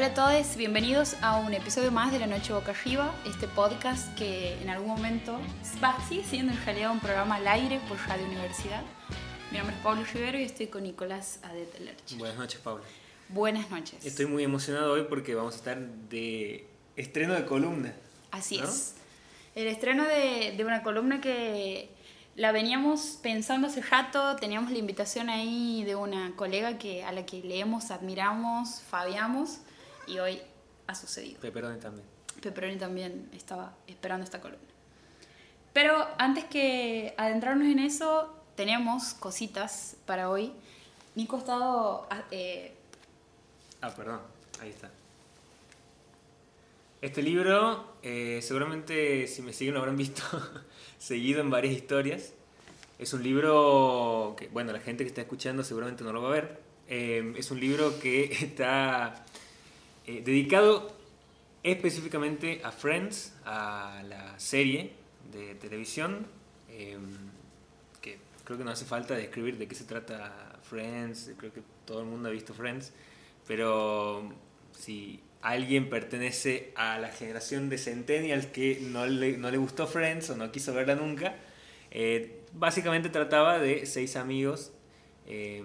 Hola a todos, bienvenidos a un episodio más de La Noche Boca Arriba, este podcast que en algún momento va, sigue siendo en realidad un programa al aire por Radio Universidad. Mi nombre es Pablo Rivero y estoy con Nicolás Adetelerch. Buenas noches, Pablo. Buenas noches. Estoy muy emocionado hoy porque vamos a estar de estreno de columna. Así ¿no? es. El estreno de, de una columna que la veníamos pensando hace rato, teníamos la invitación ahí de una colega que, a la que leemos, admiramos, fabiamos y hoy ha sucedido. Pepperoni también. Pepperoni también estaba esperando esta columna. Pero antes que adentrarnos en eso, tenemos cositas para hoy. Nico ha estado ah, eh, Ah, perdón, ahí está. Este libro, eh, seguramente si me siguen lo habrán visto seguido en varias historias. Es un libro que, bueno, la gente que está escuchando seguramente no lo va a ver. Eh, es un libro que está eh, dedicado específicamente a Friends, a la serie de televisión, eh, que creo que no hace falta describir de qué se trata Friends, creo que todo el mundo ha visto Friends, pero si alguien pertenece a la generación de Centennials que no le, no le gustó Friends o no quiso verla nunca, eh, básicamente trataba de seis amigos eh,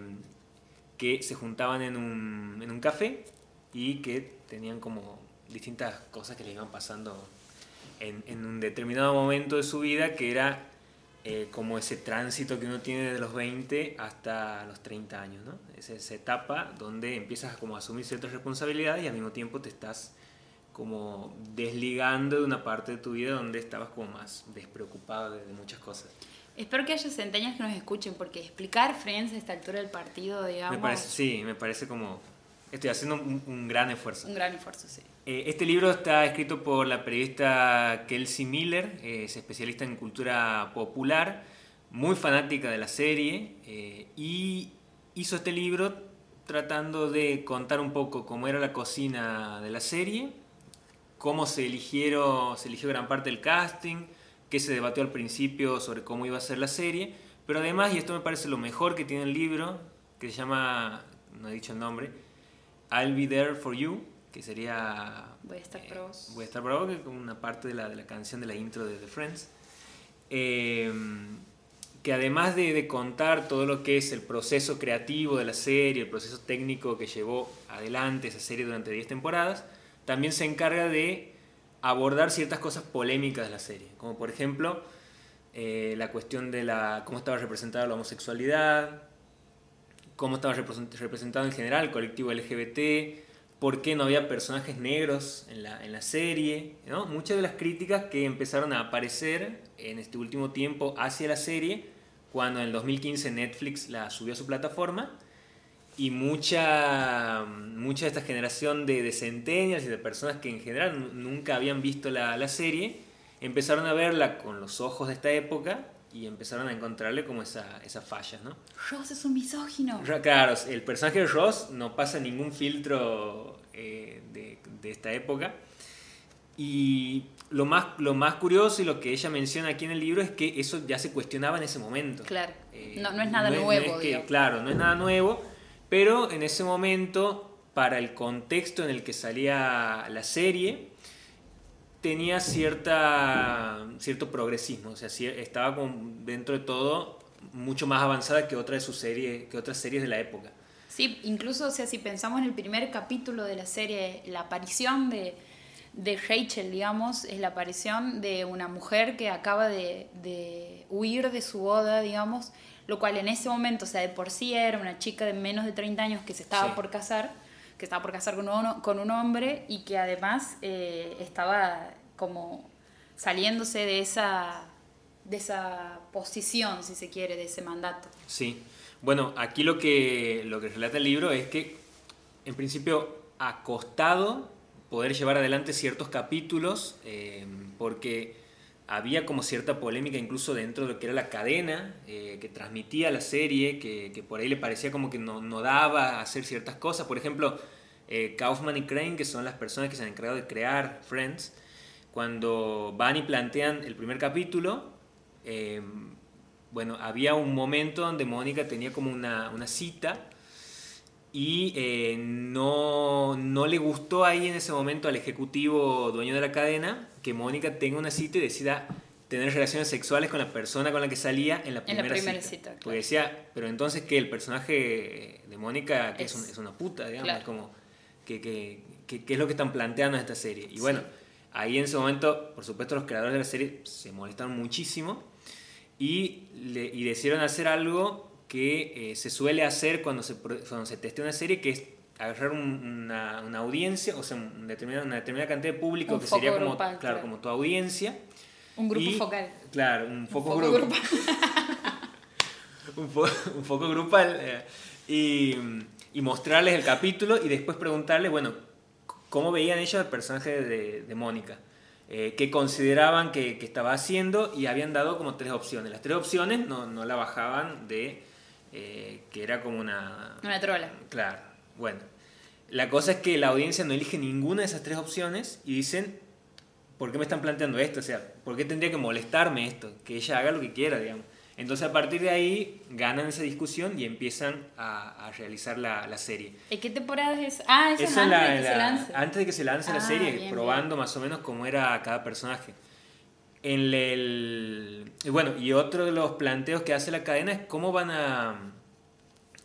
que se juntaban en un, en un café y que tenían como distintas cosas que les iban pasando en, en un determinado momento de su vida que era eh, como ese tránsito que uno tiene de los 20 hasta los 30 años, ¿no? Es esa etapa donde empiezas a como a asumir ciertas responsabilidades y al mismo tiempo te estás como desligando de una parte de tu vida donde estabas como más despreocupado de, de muchas cosas. Espero que haya centenias que nos escuchen, porque explicar Friends a esta altura del partido, digamos, Me parece, sí, me parece como... Estoy haciendo un, un gran esfuerzo. un gran esfuerzo, sí. Eh, Este libro está escrito por la periodista Kelsey Miller, eh, es especialista en cultura popular, muy fanática de la serie, eh, y hizo este libro tratando de contar un poco cómo era la cocina de la serie, cómo se, eligieron, se eligió gran parte del casting, qué se debatió al principio sobre cómo iba a ser la serie, pero además, y esto me parece lo mejor que tiene el libro, que se llama, no he dicho el nombre, I'll Be There For You, que sería... Voy a estar eh. Voy a estar para vos, que es como una parte de la, de la canción de la intro de The Friends. Eh, que además de, de contar todo lo que es el proceso creativo de la serie, el proceso técnico que llevó adelante esa serie durante 10 temporadas, también se encarga de abordar ciertas cosas polémicas de la serie, como por ejemplo eh, la cuestión de la, cómo estaba representada la homosexualidad, cómo estaba represent- representado en general el colectivo LGBT, por qué no había personajes negros en la, en la serie, ¿no? Muchas de las críticas que empezaron a aparecer en este último tiempo hacia la serie, cuando en el 2015 Netflix la subió a su plataforma, y mucha, mucha de esta generación de, de centennials y de personas que en general nu- nunca habían visto la, la serie, empezaron a verla con los ojos de esta época y empezaron a encontrarle como esa, esas fallas, ¿no? Ross es un misógino. Claro, el personaje de Ross no pasa ningún filtro eh, de, de esta época. Y lo más, lo más curioso y lo que ella menciona aquí en el libro es que eso ya se cuestionaba en ese momento. Claro. Eh, No- no es nada no nuevo, no es que- claro, no es nada nuevo, pero en ese momento, para el contexto en el que salía la serie, tenía cierta, cierto progresismo, o sea, estaba como dentro de todo mucho más avanzada que otra de sus series, que otras series de la época. Sí, incluso, o sea, si pensamos en el primer capítulo de la serie, la aparición de, de Rachel, digamos, es la aparición de una mujer que acaba de, de huir de su boda, digamos, lo cual en ese momento, o sea, de por sí era una chica de menos de 30 años que se estaba Sí. por casar, que estaba por casar con un, con un hombre y que además eh, estaba como saliéndose de esa, de esa posición, si se quiere, de ese mandato. Sí. Bueno, aquí lo que, lo que relata el libro es que, en principio, ha costado poder llevar adelante ciertos capítulos, eh, porque había como cierta polémica incluso dentro de lo que era la cadena eh, que transmitía la serie, que, por ahí le parecía como que no, no daba hacer ciertas cosas. Por ejemplo, eh, Kaufman y Crane, que son las personas que se han encargado de crear Friends, cuando van y plantean el primer capítulo, eh, bueno, había un momento donde Mónica tenía como una, una cita y eh, no, no le gustó ahí en ese momento al ejecutivo dueño de la cadena que Mónica tenga una cita y decida tener relaciones sexuales con la persona con la que salía en la primera, cita. Porque decía, pero entonces que el personaje de Mónica que es, una puta, digamos, como que, que, que, es lo que están planteando en esta serie. Y bueno, ahí en ese momento, por supuesto, los creadores de la serie se molestaron muchísimo y, le, y decidieron hacer algo que eh, se suele hacer cuando se, cuando se testea una serie, que es agarrar una, una, audiencia, o sea, una determinada, una determinada cantidad de público, que sería como, claro, como tu audiencia. Un grupo focal. Claro, un foco, grupal. un, un, foco grupal. Eh, y, y, mostrarles el capítulo y después preguntarles, bueno, cómo veían ellos el personaje de, de Mónica. Eh, qué consideraban que, que, estaba haciendo y habían dado como tres opciones. Las tres opciones no, no la bajaban de eh, que era como una... Una trola. Claro, bueno. La cosa es que la audiencia no elige ninguna de esas tres opciones y dicen, ¿por qué me están planteando esto? O sea, ¿por qué tendría que molestarme esto? Que ella haga lo que quiera, digamos. Entonces a partir de ahí ganan esa discusión y empiezan a, a realizar la, la, serie. ¿Y qué temporada es? Ah, esa es antes de que se lance. Antes de que se lance la ah, serie, probando más o menos cómo era cada personaje. En el, bueno, y otro de los planteos que hace la cadena es cómo van a,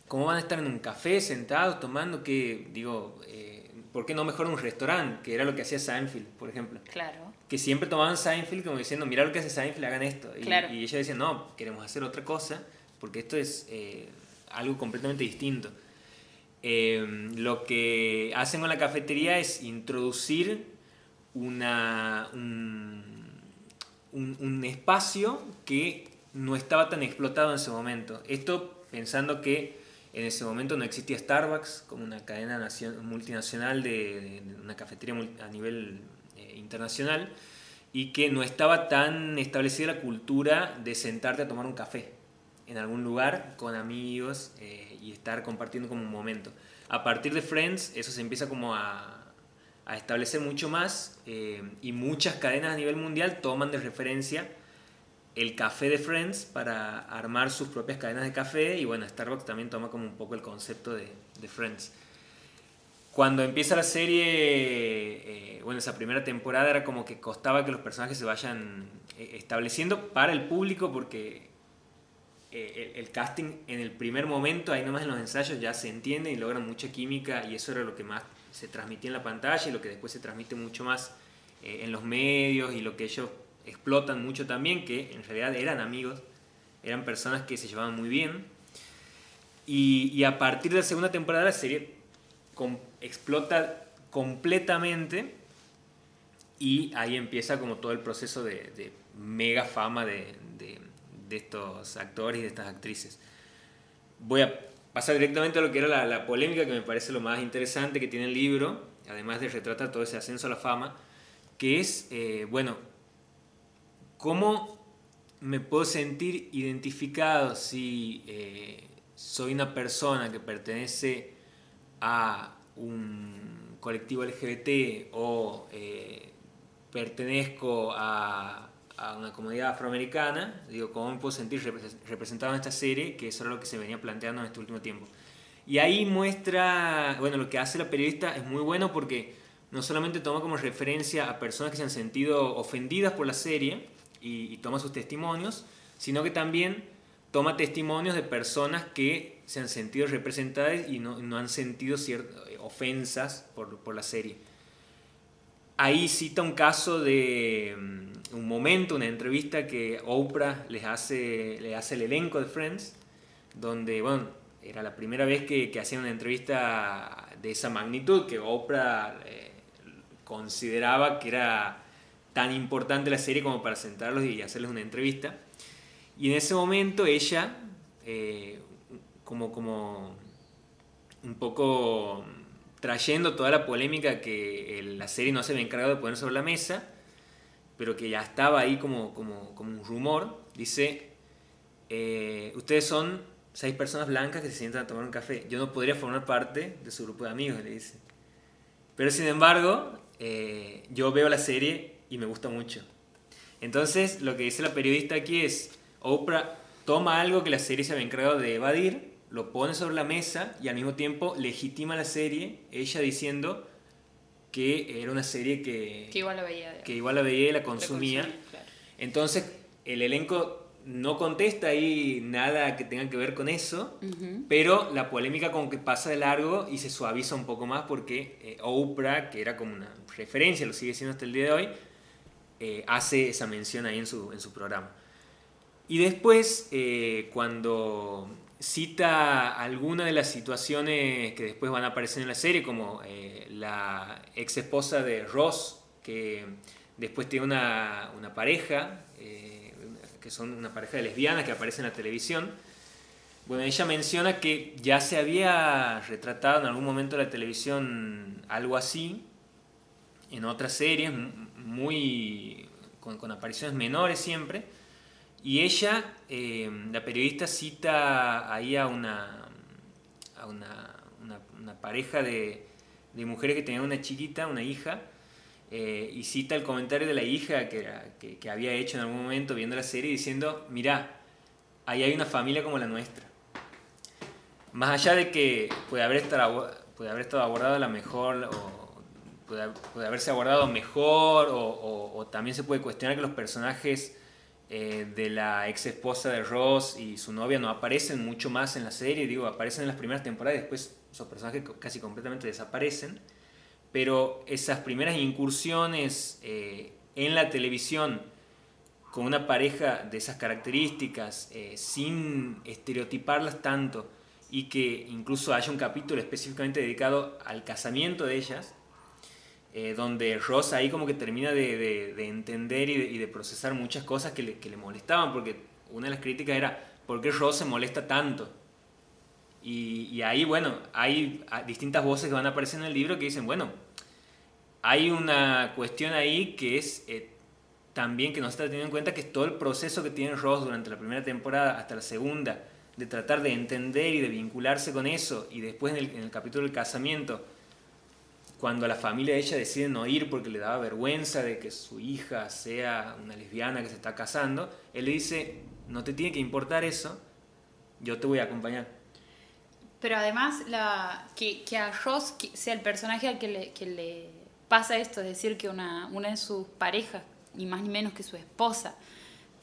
cómo van a estar en un café sentados tomando que, digo, eh, ¿por qué no mejor un restaurante? Que era lo que hacía Seinfeld, por ejemplo. Claro. Que siempre tomaban Seinfeld como diciendo, mira lo que hace Seinfeld, hagan esto. Y, claro. y ella decía, no, queremos hacer otra cosa porque esto es eh, algo completamente distinto. Eh, lo que hacen con la cafetería es introducir una, un, espacio que no estaba tan explotado en ese momento. Esto pensando que en ese momento no existía Starbucks como una cadena multinacional de, una cafetería a nivel internacional y que no estaba tan establecida la cultura de sentarte a tomar un café en algún lugar con amigos eh, y estar compartiendo como un momento. A partir de Friends eso se empieza como a, a establecer mucho más eh, y muchas cadenas a nivel mundial toman de referencia el café de Friends para armar sus propias cadenas de café y bueno, Starbucks también toma como un poco el concepto de, de Friends. Cuando empieza la serie, eh, bueno, esa primera temporada era como que costaba que los personajes se vayan eh, estableciendo para el público porque el, el, casting en el primer momento, ahí nomás en los ensayos ya se entiende y logran mucha química y eso era lo que más se transmitía en la pantalla y lo que después se transmite mucho más eh, en los medios y lo que ellos explotan mucho también, que en realidad eran amigos, eran personas que se llevaban muy bien. Y, a partir de la segunda temporada la serie explota completamente y ahí empieza como todo el proceso de, mega fama de, estos actores y de estas actrices. Voy a pasa directamente a lo que era la, polémica que me parece lo más interesante que tiene el libro, además de retratar todo ese ascenso a la fama, que es, eh, bueno, cómo me puedo sentir identificado si eh, soy una persona que pertenece a un colectivo LGBT o eh, pertenezco a a una comunidad afroamericana, digo, ¿cómo me puedo sentir representado en esta serie? Que eso era lo que se venía planteando en este último tiempo. Y ahí muestra, bueno, lo que hace la periodista es muy bueno porque no solamente toma como referencia a personas que se han sentido ofendidas por la serie y, toma sus testimonios, sino que también toma testimonios de personas que se han sentido representadas y no, no han sentido ciertas ofensas por, por la serie. Ahí cita un caso de mm, un momento, una entrevista que Oprah les hace, le hace el elenco de Friends, donde, bueno, era la primera vez que, que hacían una entrevista de esa magnitud, que Oprah eh, consideraba que era tan importante la serie como para sentarlos y hacerles una entrevista. Y en ese momento ella, eh, como, como un poco trayendo toda la polémica que la serie no se había encargado de poner sobre la mesa, pero que ya estaba ahí como, como, como un rumor, dice, eh, ustedes son seis personas blancas que se sientan a tomar un café, yo no podría formar parte de su grupo de amigos, le dice. Pero sin embargo, eh, yo veo la serie y me gusta mucho. Entonces, lo que dice la periodista aquí es, Oprah toma algo que la serie se había encargado de evadir lo pone sobre la mesa y al mismo tiempo legitima la serie, ella diciendo que era una serie que, que igual la veía, que igual la veía y la consumía. Entonces, el elenco no contesta ahí nada que tenga que ver con eso, pero la polémica como que pasa de largo y se suaviza un poco más porque eh, Oprah, que era como una referencia, lo sigue siendo hasta el día de hoy, eh, hace esa mención ahí en su, en su programa. Y después, eh, cuando cita alguna de las situaciones que después van a aparecer en la serie, como la ex esposa de Ross, que después tiene una, una pareja, que son una pareja de lesbianas que aparece en la televisión. Bueno, ella menciona que ya se había retratado en algún momento de la televisión algo así, en otras series, muy con, apariciones menores siempre. Y ella, eh, la periodista, cita ahí a una, a una, una, pareja de, de, mujeres que tenían una chiquita, una hija, eh, y cita el comentario de la hija que, que, había hecho en algún momento viendo la serie diciendo, mira, ahí hay una familia como la nuestra. Más allá de que puede haber estado, puede haber estado abordado la mejor o puede, haberse abordado mejor o, también se puede cuestionar que los personajes eh, de la ex esposa de Ross y su novia no aparecen mucho más en la serie, digo, aparecen en las primeras temporadas y después esos personajes casi completamente desaparecen. Pero esas primeras incursiones eh, en la televisión con una pareja de esas características, eh, sin estereotiparlas tanto, y que incluso haya un capítulo específicamente dedicado al casamiento de ellas, eh, donde Ross ahí como que termina de, entender y de, procesar muchas cosas que le, molestaban, porque una de las críticas era, ¿por qué Ross se molesta tanto? Y, ahí, bueno, hay distintas voces que van a aparecer en el libro que dicen, bueno, hay una cuestión ahí que es eh, también que nos está teniendo en cuenta que es todo el proceso que tiene Ross durante la primera temporada hasta la segunda, de tratar de entender y de vincularse con eso, y después en el, capítulo del casamiento, cuando la familia de ella decide no ir porque le daba vergüenza de que su hija sea una lesbiana que se está casando, él le dice, no te tiene que importar eso, yo te voy a acompañar. Pero además, la, que, que a Ross sea el personaje al que le, que le pasa esto, es decir, que una, una de sus parejas, ni más ni menos que su esposa,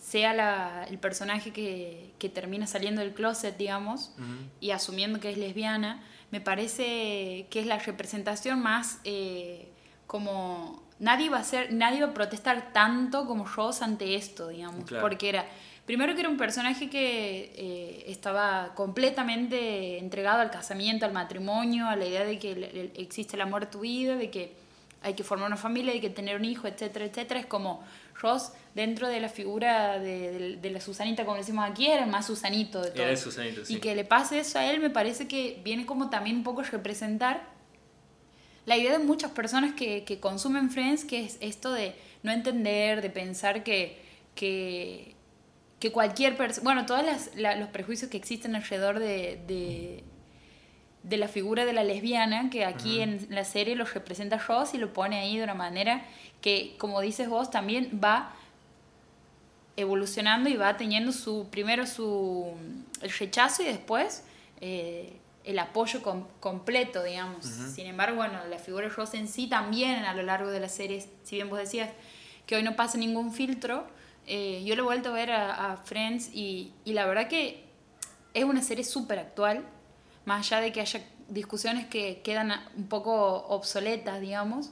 sea la, el personaje que, que, termina saliendo del closet, digamos, y asumiendo que es lesbiana, me parece que es la representación más eh, como... Nadie va, a ser, nadie va a protestar tanto como Ross ante esto, digamos, porque era Primero que era un personaje que eh, estaba completamente entregado al casamiento, al matrimonio, a la idea de que existe el amor de tu vida, de que hay que formar una familia, hay que tener un hijo, etcétera, etcétera. Es como Ross dentro de la figura de, la Susanita, como decimos aquí, era el más Susanito de todo. Susanito, sí. Y que le pase eso a él me parece que viene como también un poco a representar la idea de muchas personas que, que consumen Friends, que es esto de no entender, de pensar que, que que cualquier persona, bueno, todos los prejuicios que existen alrededor de, de, la figura de la lesbiana, que aquí en la serie lo representa Ross y lo pone ahí de una manera que, como dices vos, también va evolucionando y va teniendo su, primero su, el rechazo y después eh, el apoyo completo, digamos. Sin embargo, bueno, la figura de Ross en sí también a lo largo de la serie, si bien vos decías que hoy no pasa ningún filtro, eh, yo lo he vuelto a ver a, Friends y, y, la verdad que es una serie súper actual, más allá de que haya discusiones que quedan un poco obsoletas, digamos.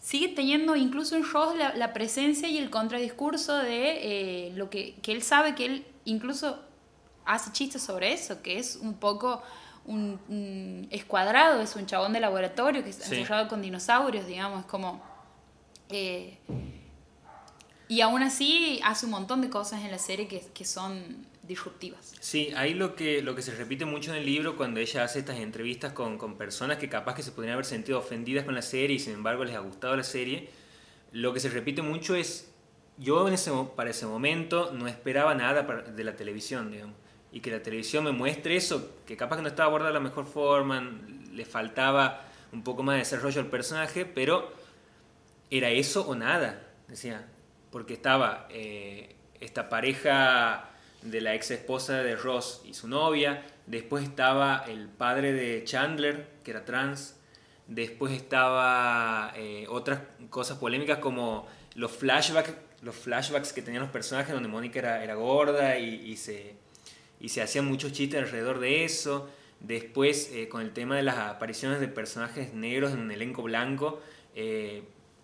Sigue teniendo incluso en Ross la, presencia y el contradiscurso de eh, lo que, que él sabe que él incluso hace chistes sobre eso, que es un poco un, escuadrado, es un chabón de laboratorio que está encerrado con dinosaurios, digamos, es como... Eh, y aún así hace un montón de cosas en la serie que, que son disruptivas. Sí, ahí lo que, lo que se repite mucho en el libro cuando ella hace estas entrevistas con, con, personas que capaz que se podrían haber sentido ofendidas con la serie y sin embargo les ha gustado la serie, lo que se repite mucho es, yo en ese, para ese momento no esperaba nada de la televisión, digamos, y que la televisión me muestre eso, que capaz que no estaba abordada de la mejor forma, le faltaba un poco más de desarrollo al personaje, pero era eso o nada, decía, porque estaba eh, esta pareja de la ex esposa de Ross y su novia. Después estaba el padre de Chandler, que era trans. Después estaba eh, otras cosas polémicas como los flashbacks, los flashbacks que tenían los personajes donde Mónica era, era gorda y, se, y se hacían muchos chistes alrededor de eso. Después, eh, con el tema de las apariciones de personajes negros en un elenco blanco, eh,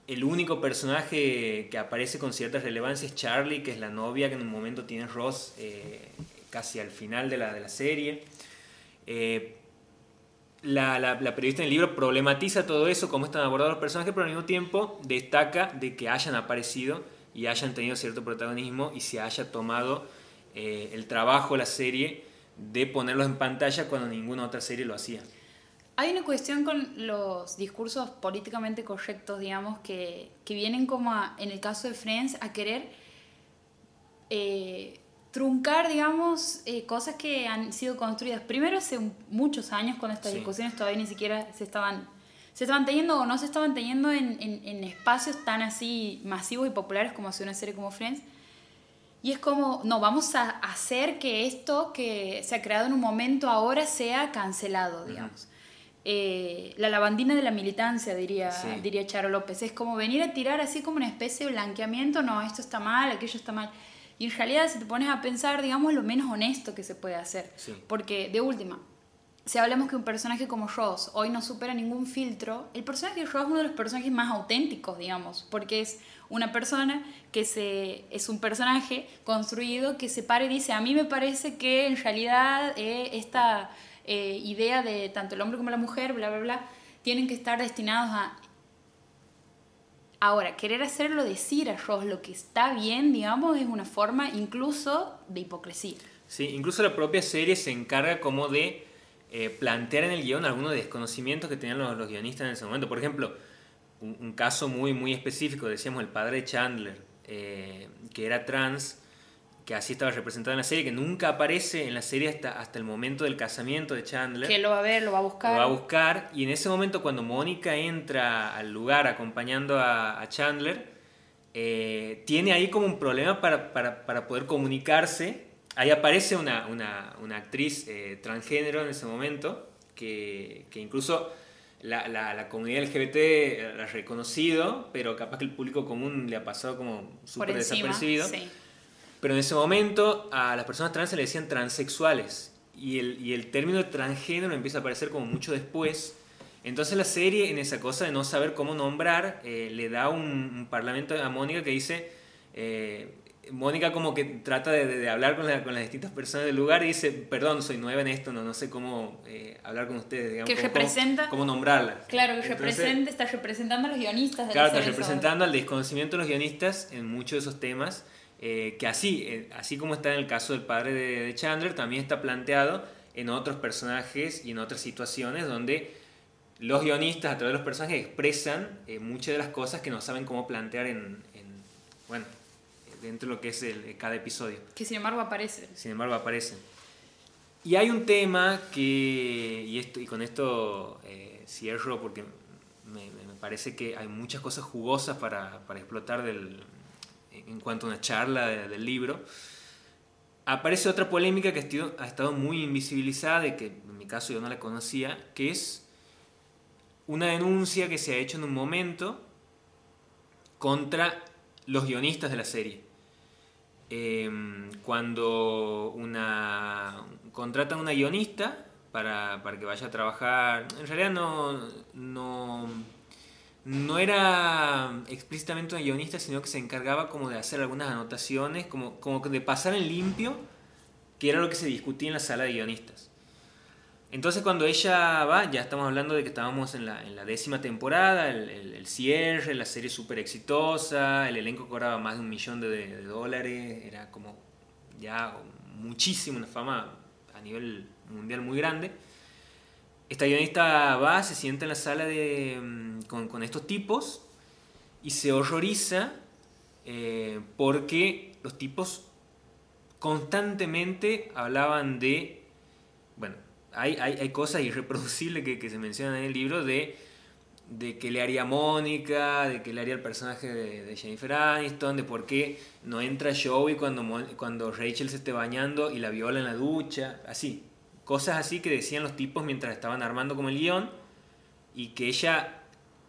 el único personaje que aparece con cierta relevancia es Charlie, que es la novia que en un momento tiene Ross eh, casi al final de la, de la serie. La, la, periodista en el libro problematiza todo eso, cómo están abordados los personajes, pero al mismo tiempo destaca de que hayan aparecido y hayan tenido cierto protagonismo y se haya tomado el trabajo, la serie, de ponerlos en pantalla cuando ninguna otra serie lo hacía. Hay una cuestión con los discursos políticamente correctos, digamos, que, que vienen como en el caso de Friends a querer eh, truncar, digamos, eh, cosas que han sido construidas. Primero hace muchos años, cuando estas discusiones todavía ni siquiera se estaban, se estaban teniendo o no se estaban teniendo en, en, en espacios tan así masivos y populares como hace una serie como Friends. Y es como, no, vamos a hacer que esto que se ha creado en un momento ahora sea cancelado, digamos. Eh, la lavandina de la militancia, diría, diría Charo López. Es como venir a tirar así como una especie de blanqueamiento, no, esto está mal, aquello está mal. Y en realidad, si te pones a pensar, digamos, lo menos honesto que se puede hacer. Porque, de última, si hablamos que un personaje como Ross hoy no supera ningún filtro, el personaje de Ross es uno de los personajes más auténticos, digamos, porque es una persona que se, es un personaje construido que se para y dice, a mí me parece que en realidad eh, esta eh, idea de tanto el hombre como la mujer, bla, bla, bla, tienen que estar destinados a... Ahora, querer hacerlo decir a Ross lo que está bien, digamos, es una forma incluso de hipocresía. Sí, incluso la propia serie se encarga como de eh, plantear en el guion algunos desconocimientos que tenían los, guionistas en ese momento. Por ejemplo, un, caso muy, muy específico, decíamos el padre Chandler, eh, que era trans, que así estaba representado en la serie, que nunca aparece en la serie hasta, hasta el momento del casamiento de Chandler. Que lo va a ver, lo va a buscar. Lo va a buscar, y en ese momento cuando Mónica entra al lugar acompañando a, Chandler, eh, tiene ahí como un problema para, para, para poder comunicarse Ahí aparece una, una, una actriz eh, transgénero en ese momento, que, que incluso la, la, la, comunidad LGBT la ha reconocido, pero capaz que el público común le ha pasado como súper desapercibido. Pero en ese momento a las personas trans se le decían transexuales y el, y el término transgénero empieza a aparecer como mucho después. Entonces la serie, en esa cosa de no saber cómo nombrar, eh, le da un, un, parlamento a Mónica que dice, eh, Mónica como que trata de, hablar con, con, las distintas personas del lugar y dice, perdón, soy nueva en esto, no, no sé cómo eh, hablar con ustedes, digamos, que representa, cómo, nombrarla. Claro, que representa, está representando a los guionistas. De claro, está representando al desconocimiento de los guionistas en muchos de esos temas, eh, que así, eh, así como está en el caso del padre de, Chandler, también está planteado en otros personajes y en otras situaciones donde los guionistas a través de los personajes expresan muchas de las cosas que no saben cómo plantear en, en bueno, dentro de lo que es el, cada episodio. Que sin embargo aparece. Sin embargo aparecen. Y hay un tema que, y, esto, y con esto eh, cierro porque me, me, parece que hay muchas cosas jugosas para, para explotar del, en cuanto a una charla del libro. Aparece otra polémica que ha estado, muy invisibilizada y que en mi caso yo no la conocía, que es una denuncia que se ha hecho en un momento contra los guionistas de la serie. Em, cuando una contratan una guionista para, para, que vaya a trabajar, en realidad no, no, no era explícitamente una guionista, sino que se encargaba como de hacer algunas anotaciones, como, como de pasar en limpio, que era lo que se discutía en la sala de guionistas. Entonces cuando ella va, ya estamos hablando de que estábamos en la, en la décima temporada, el, cierre, la serie súper exitosa, el elenco cobraba más de un millón de, de, dólares, era como ya muchísimo, una fama a nivel mundial muy grande. Esta guionista va, se sienta en la sala de, mm, con, con estos tipos y se horroriza eh, porque los tipos constantemente hablaban de, bueno, hay, hay, hay cosas irreproducibles que, que, se mencionan en el libro de de qué le haría Mónica, de qué le haría el personaje de, Jennifer Aniston, de por qué no entra Joey cuando, cuando Rachel se esté bañando y la viola en la ducha, así. Cosas así que decían los tipos mientras estaban armando como el guion y que ella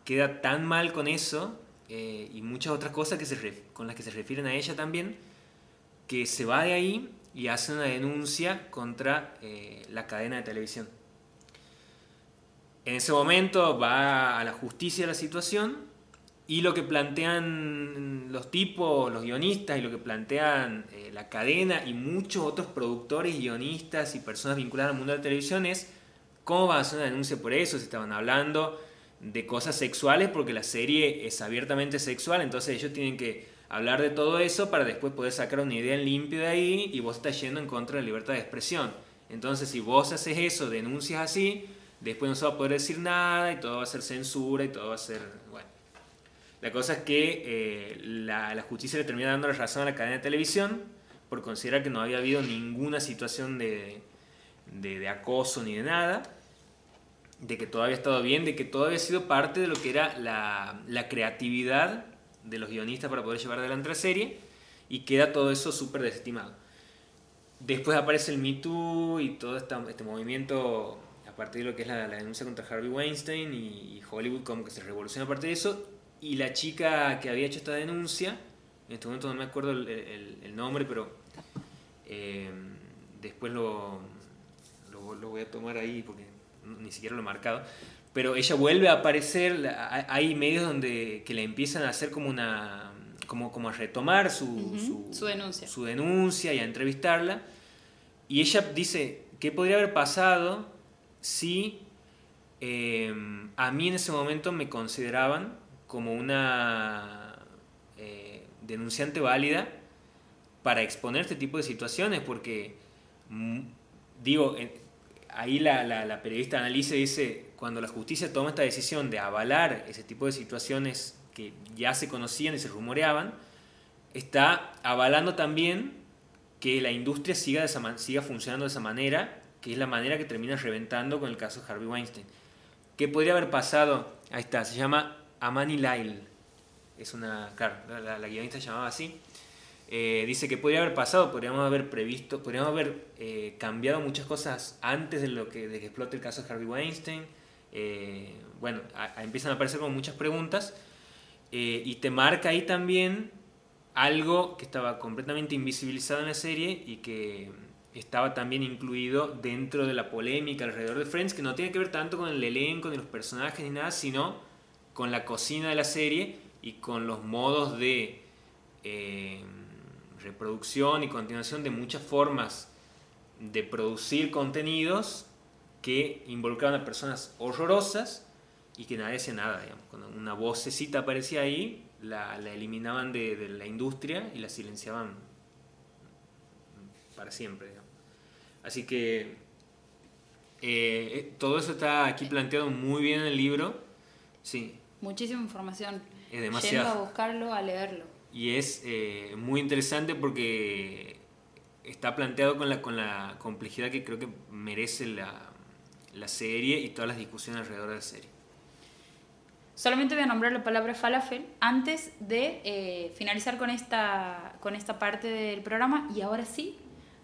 queda tan mal con eso eh, y muchas otras cosas que se con las que se refieren a ella también, que se va de ahí y hace una denuncia contra eh, la cadena de televisión. En ese momento va a la justicia la situación y lo que plantean los tipos, los guionistas y lo que plantean eh, la cadena y muchos otros productores, guionistas y personas vinculadas al mundo de la televisión es cómo va a hacer una denuncia por eso, si estaban hablando de cosas sexuales porque la serie es abiertamente sexual, entonces ellos tienen que hablar de todo eso para después poder sacar una idea en limpio de ahí y vos estás yendo en contra de la libertad de expresión. Entonces si vos haces eso, denuncias así, después no se va a poder decir nada y todo va a ser censura y todo va a ser... Bueno. La cosa es que eh, la, justicia le termina dando la razón a la cadena de televisión por considerar que no había habido ninguna situación de, de, acoso ni de nada, de que todo había estado bien, de que todo había sido parte de lo que era la, la creatividad de los guionistas para poder llevar adelante la serie y queda todo eso súper desestimado. Después aparece el Me Too y todo este movimiento partir de lo que es la, denuncia contra Harvey Weinstein y, Hollywood como que se revoluciona a partir de eso. Y la chica que había hecho esta denuncia, en este momento no me acuerdo el, nombre, pero eh, después lo, lo, voy a tomar ahí porque ni siquiera lo he marcado. Pero ella vuelve a aparecer, hay medios donde que le empiezan a hacer como una como, como a retomar su, su, denuncia. su denuncia y a entrevistarla. Y ella dice, ¿qué podría haber pasado si em, a mí en ese momento me consideraban como una eh, denunciante válida para exponer este tipo de situaciones, porque, mm, digo, ahí la, periodista analiza y dice, cuando la justicia toma esta decisión de avalar ese tipo de situaciones que ya se conocían y se rumoreaban, está avalando también que la industria siga, siga funcionando de esa manera que es la manera que termina reventando con el caso de Harvey Weinstein. ¿Qué podría haber pasado? Ahí está, se llama Amani Lyle. Es una, claro, la, guionista se llamaba así. Eh, dice que podría haber pasado, podríamos haber previsto, podríamos haber eh, cambiado muchas cosas antes de, lo que, de que explote el caso de Harvey Weinstein. Eh, bueno, empiezan a aparecer como muchas preguntas y te marca ahí también algo que estaba completamente invisibilizado en la serie y que estaba también incluido dentro de la polémica alrededor de Friends, que no tiene que ver tanto con el elenco ni los personajes ni nada, sino con la cocina de la serie y con los modos de eh, reproducción y continuación de muchas formas de producir contenidos que involucraban a personas horrorosas y que nadie hacía nada, digamos. Cuando una vocecita aparecía ahí, la, eliminaban de, de, la industria y la silenciaban para siempre. Así que eh, eh, todo eso está aquí planteado muy bien en el libro. Sí. Muchísima información. Es demasiado. Yendo a buscarlo, a leerlo. Y es eh, muy interesante porque está planteado con la, con la complejidad que creo que merece la, la serie y todas las discusiones alrededor de la serie. Solamente voy a nombrar la palabra falafel antes de finalizar con esta, con esta parte del programa y ahora sí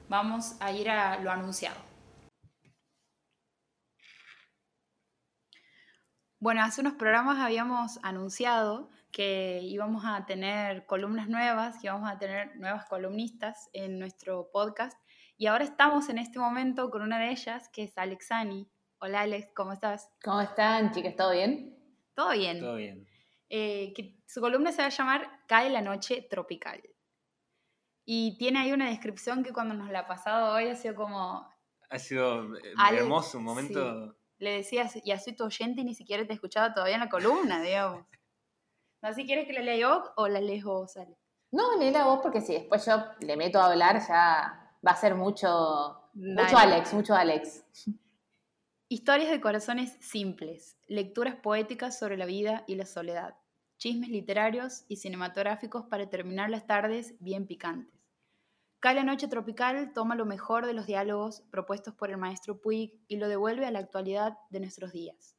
vamos a ir a lo anunciado. Bueno, hace unos programas habíamos anunciado que íbamos a tener columnas nuevas, que íbamos a tener nuevas columnistas en nuestro podcast. Y ahora estamos en este momento con una de ellas, que es Alexani. Hola Alex, ¿cómo estás? ¿Cómo están, chicas? ¿Todo bien? Todo bien. Todo bien. Eh, su columna se va a llamar Cae la noche tropical. Y tiene ahí una descripción que cuando nos la ha pasado hoy ha sido como... Ha sido eh, hermoso, un momento... Le decías, ya soy tu oyente y ni siquiera te he escuchado todavía en la columna, digamos. No si quieres que la lea yo o la lees vos, Ale. No, léela vos porque si después yo le meto a hablar ya va a ser mucho, mucho Alex, mucho Alex. Historias de corazones simples, lecturas poéticas sobre la vida y la soledad chismes literarios y cinematográficos para terminar las tardes bien picantes. Cae noche tropical toma lo mejor de los diálogos propuestos por el maestro Puig y lo devuelve a la actualidad de nuestros días.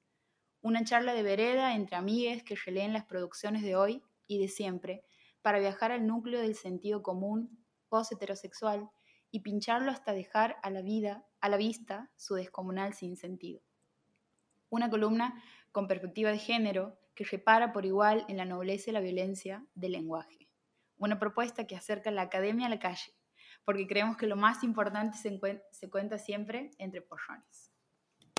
Una charla de vereda entre amigues que releen las producciones de hoy y de siempre para viajar al núcleo del sentido común post-heterosexual y pincharlo hasta dejar a la vida, a la vista, su descomunal sinsentido. Una columna con perspectiva de género que repara por igual en la nobleza y la violencia del lenguaje. Una propuesta que acerca la academia a la calle, porque creemos que lo más importante se, se cuenta siempre entre porrones.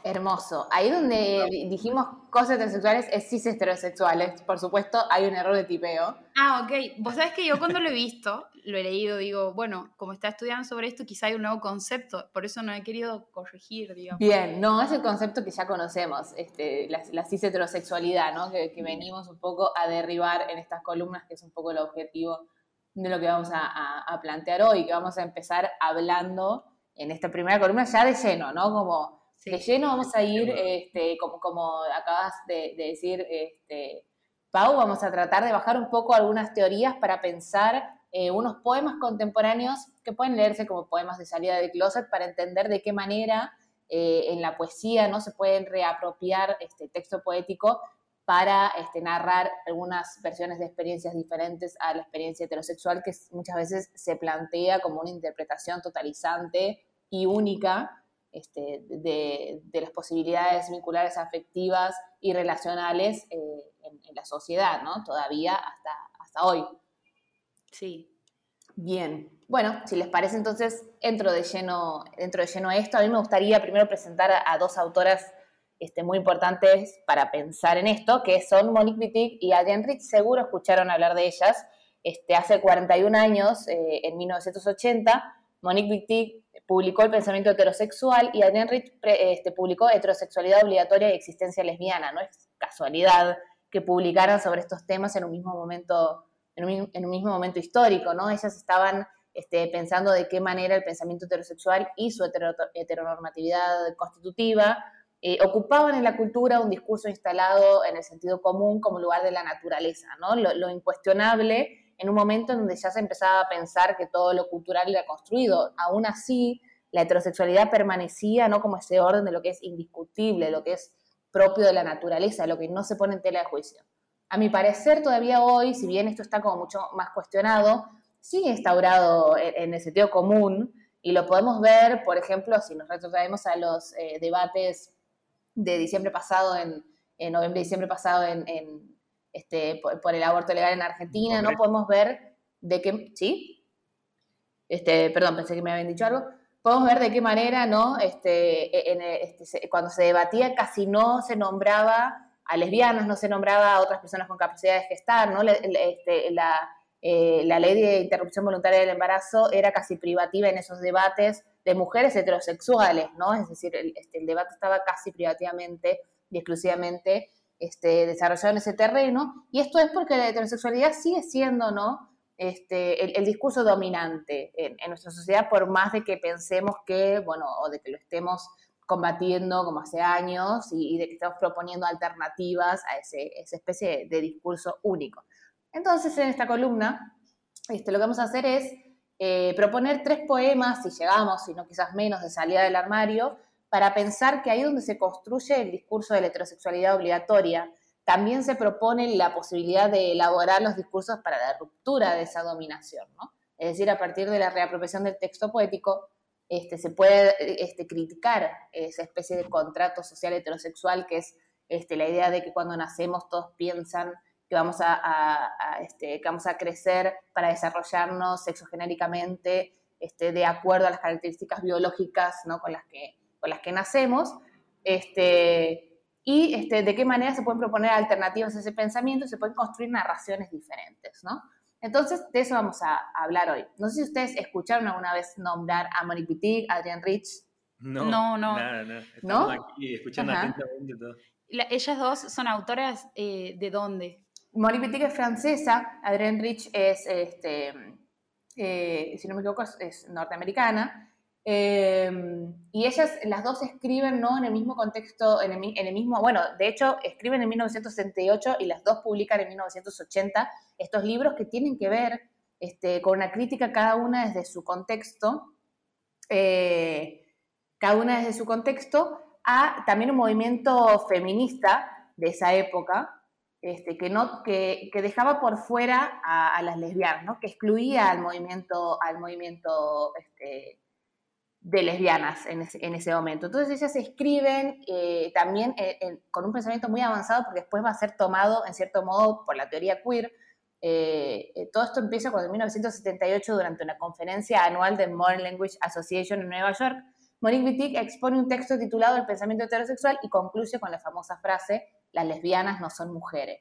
Hermoso. Ahí donde dijimos cosas heterosexuales es cis heterosexuales. Por supuesto, hay un error de tipeo. Ah, ok. Vos sabés que yo cuando lo he visto, lo he leído, digo, bueno, como está estudiando sobre esto, quizá hay un nuevo concepto. Por eso no he querido corregir, digamos. Bien, no, es el concepto que ya conocemos, este, la, cis heterosexualidad, ¿no? Que, venimos un poco a derribar en estas columnas, que es un poco el objetivo de lo que vamos a, a plantear hoy, que vamos a empezar hablando en esta primera columna ya de lleno, ¿no? Como de lleno vamos a ir, este, como, como acabas de, decir, este, Pau, vamos a tratar de bajar un poco algunas teorías para pensar eh, unos poemas contemporáneos que pueden leerse como poemas de salida de closet para entender de qué manera eh, en la poesía no se pueden reapropiar este texto poético para este, narrar algunas versiones de experiencias diferentes a la experiencia heterosexual que muchas veces se plantea como una interpretación totalizante y única este, de, las posibilidades vinculares afectivas y relacionales eh, en, la sociedad, ¿no? Todavía hasta, hasta hoy. Sí. Bien. Bueno, si les parece, entonces entro de lleno, dentro de lleno a esto. A mí me gustaría primero presentar a, dos autoras este, muy importantes para pensar en esto, que son Monique Wittig y Adrienne Rich. Seguro escucharon hablar de ellas. Este, hace 41 años, eh, en 1980, Monique Wittig publicó El pensamiento heterosexual y Adrienne Rich este, publicó Heterosexualidad obligatoria y existencia lesbiana. No es casualidad que publicaran sobre estos temas en un mismo momento, en un, mismo momento histórico, ¿no? Ellas estaban este, pensando de qué manera el pensamiento heterosexual y su heteronormatividad constitutiva eh, ocupaban en la cultura un discurso instalado en el sentido común como lugar de la naturaleza, ¿no? lo incuestionable en un momento en donde ya se empezaba a pensar que todo lo cultural era construido. Aún así, la heterosexualidad permanecía no como ese orden de lo que es indiscutible, lo que es propio de la naturaleza, lo que no se pone en tela de juicio. A mi parecer, todavía hoy, si bien esto está como mucho más cuestionado, sigue instaurado en, el sentido común y lo podemos ver, por ejemplo, si nos retrotraemos a los eh, debates de diciembre pasado, en, noviembre y diciembre pasado en este, por, el aborto legal en Argentina, ¿no? Podemos ver de qué, ¿sí? Este, perdón, pensé que me habían dicho algo. Podemos ver de qué manera, ¿no? Este, en, este, cuando se debatía casi no se nombraba a lesbianas, no se nombraba a otras personas con capacidad de gestar, ¿no? Este, la, eh, la ley de interrupción voluntaria del embarazo era casi privativa en esos debates de mujeres heterosexuales, ¿no? Es decir, el, este, el debate estaba casi privativamente y exclusivamente este, desarrollado en ese terreno, y esto es porque la heterosexualidad sigue siendo, ¿no? Este, el, discurso dominante en, nuestra sociedad, por más de que pensemos que, bueno, o de que lo estemos combatiendo como hace años y, de que estamos proponiendo alternativas a ese, esa especie de, discurso único. Entonces, en esta columna, este, lo que vamos a hacer es eh, proponer tres poemas, si llegamos, si no quizás menos, de salida del armario, para pensar que ahí donde se construye el discurso de la heterosexualidad obligatoria, también se propone la posibilidad de elaborar los discursos para la ruptura de esa dominación, ¿no? Es decir, a partir de la reapropiación del texto poético, este, se puede este, criticar esa especie de contrato social heterosexual que es este, la idea de que cuando nacemos todos piensan que vamos a, este, que vamos a crecer para desarrollarnos sexogenéricamente este, de acuerdo a las características biológicas ¿no? con las que las que nacemos, este, y este, de qué manera se pueden proponer alternativas a ese pensamiento, se pueden construir narraciones diferentes, ¿no? Entonces, de eso vamos a, hablar hoy. No sé si ustedes escucharon alguna vez nombrar a Monique Wittig, Adrienne Rich. No, no, no. no. aquí escuchando atentamente todo. ellas dos son autoras eh, de dónde? Monique Wittig es francesa, Adrienne Rich es, este, eh, si no me equivoco, es norteamericana. Em, y ellas, las dos escriben, ¿no? En el mismo contexto, en el, mismo, bueno, de hecho, escriben en 1968 y las dos publican en 1980 estos libros que tienen que ver este, con una crítica cada una desde su contexto, eh, cada una desde su contexto, a también un movimiento feminista de esa época, este, que, dejaba por fuera a, las lesbianas, que excluía al movimiento, al movimiento este, de lesbianas en ese, momento. Entonces ellas escriben eh, también eh, con un pensamiento muy avanzado porque después va a ser tomado en cierto modo por la teoría queer. Eh, todo esto empieza cuando en 1978 durante una conferencia anual de Modern Language Association en Nueva York, Monique Wittig expone un texto titulado El pensamiento heterosexual y concluye con la famosa frase las lesbianas no son mujeres.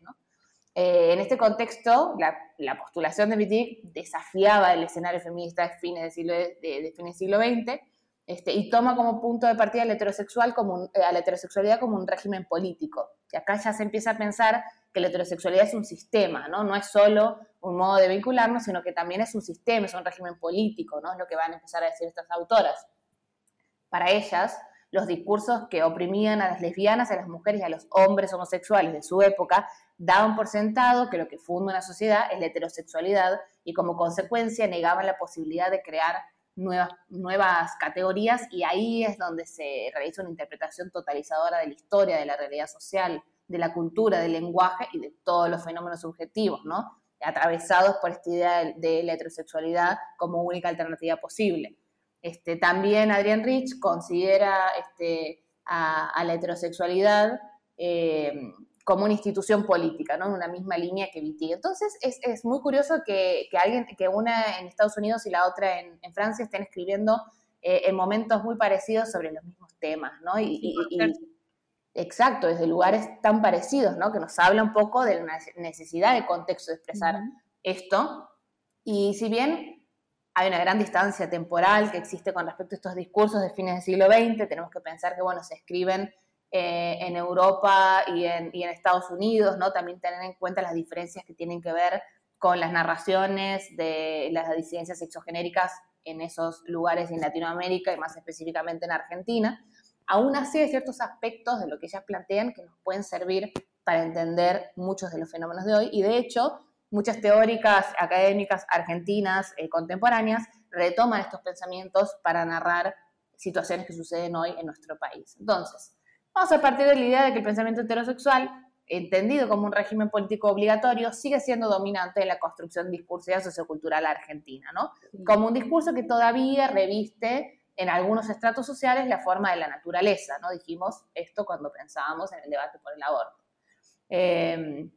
en este contexto, la, postulación de Wittig desafiaba el escenario feminista de fines del siglo, de siglo XX este, y toma como punto de partida eh, a la heterosexualidad como un régimen político. Y acá ya se empieza a pensar que la heterosexualidad es un sistema, ¿no? No es solo un modo de vincularnos, sino que también es un sistema, es un régimen político, ¿no? Es lo que van a empezar a decir estas autoras. Para ellas, los discursos que oprimían a las lesbianas, a las mujeres y a los hombres homosexuales de su época daban por sentado que lo que funda una sociedad es la heterosexualidad y como consecuencia negaban la posibilidad de crear nuevas, nuevas categorías y ahí es donde se realiza una interpretación totalizadora de la historia, de la realidad social, de la cultura, del lenguaje y de todos los fenómenos subjetivos, ¿no? atravesados por esta idea de, la heterosexualidad como única alternativa posible. Este, también Adrian Rich considera este, a, la heterosexualidad eh, como una institución política, ¿no? En una misma línea que Viti. Entonces es, muy curioso que, alguien, que una en Estados Unidos y la otra en, Francia estén escribiendo eh, en momentos muy parecidos sobre los mismos temas, ¿no? Y, exacto, desde lugares tan parecidos, ¿no? Que nos habla un poco de la necesidad de contexto de expresar esto. Y si bien hay una gran distancia temporal que existe con respecto a estos discursos de fines del siglo XX, tenemos que pensar que, bueno, se escriben eh, en Europa y en, Estados Unidos, ¿no? También tener en cuenta las diferencias que tienen que ver con las narraciones de las disidencias sexogenéricas en esos lugares en Latinoamérica y más específicamente en Argentina. Aún así hay ciertos aspectos de lo que ellas plantean que nos pueden servir para entender muchos de los fenómenos de hoy y de hecho muchas teóricas académicas argentinas eh, contemporáneas retoman estos pensamientos para narrar situaciones que suceden hoy en nuestro país. Entonces, Vamos a partir de la idea de que el pensamiento heterosexual, entendido como un régimen político obligatorio, sigue siendo dominante en la construcción discursiva sociocultural argentina, ¿no? Como un discurso que todavía reviste en algunos estratos sociales la forma de la naturaleza, ¿no? Dijimos esto cuando pensábamos en el debate por el aborto. Eh,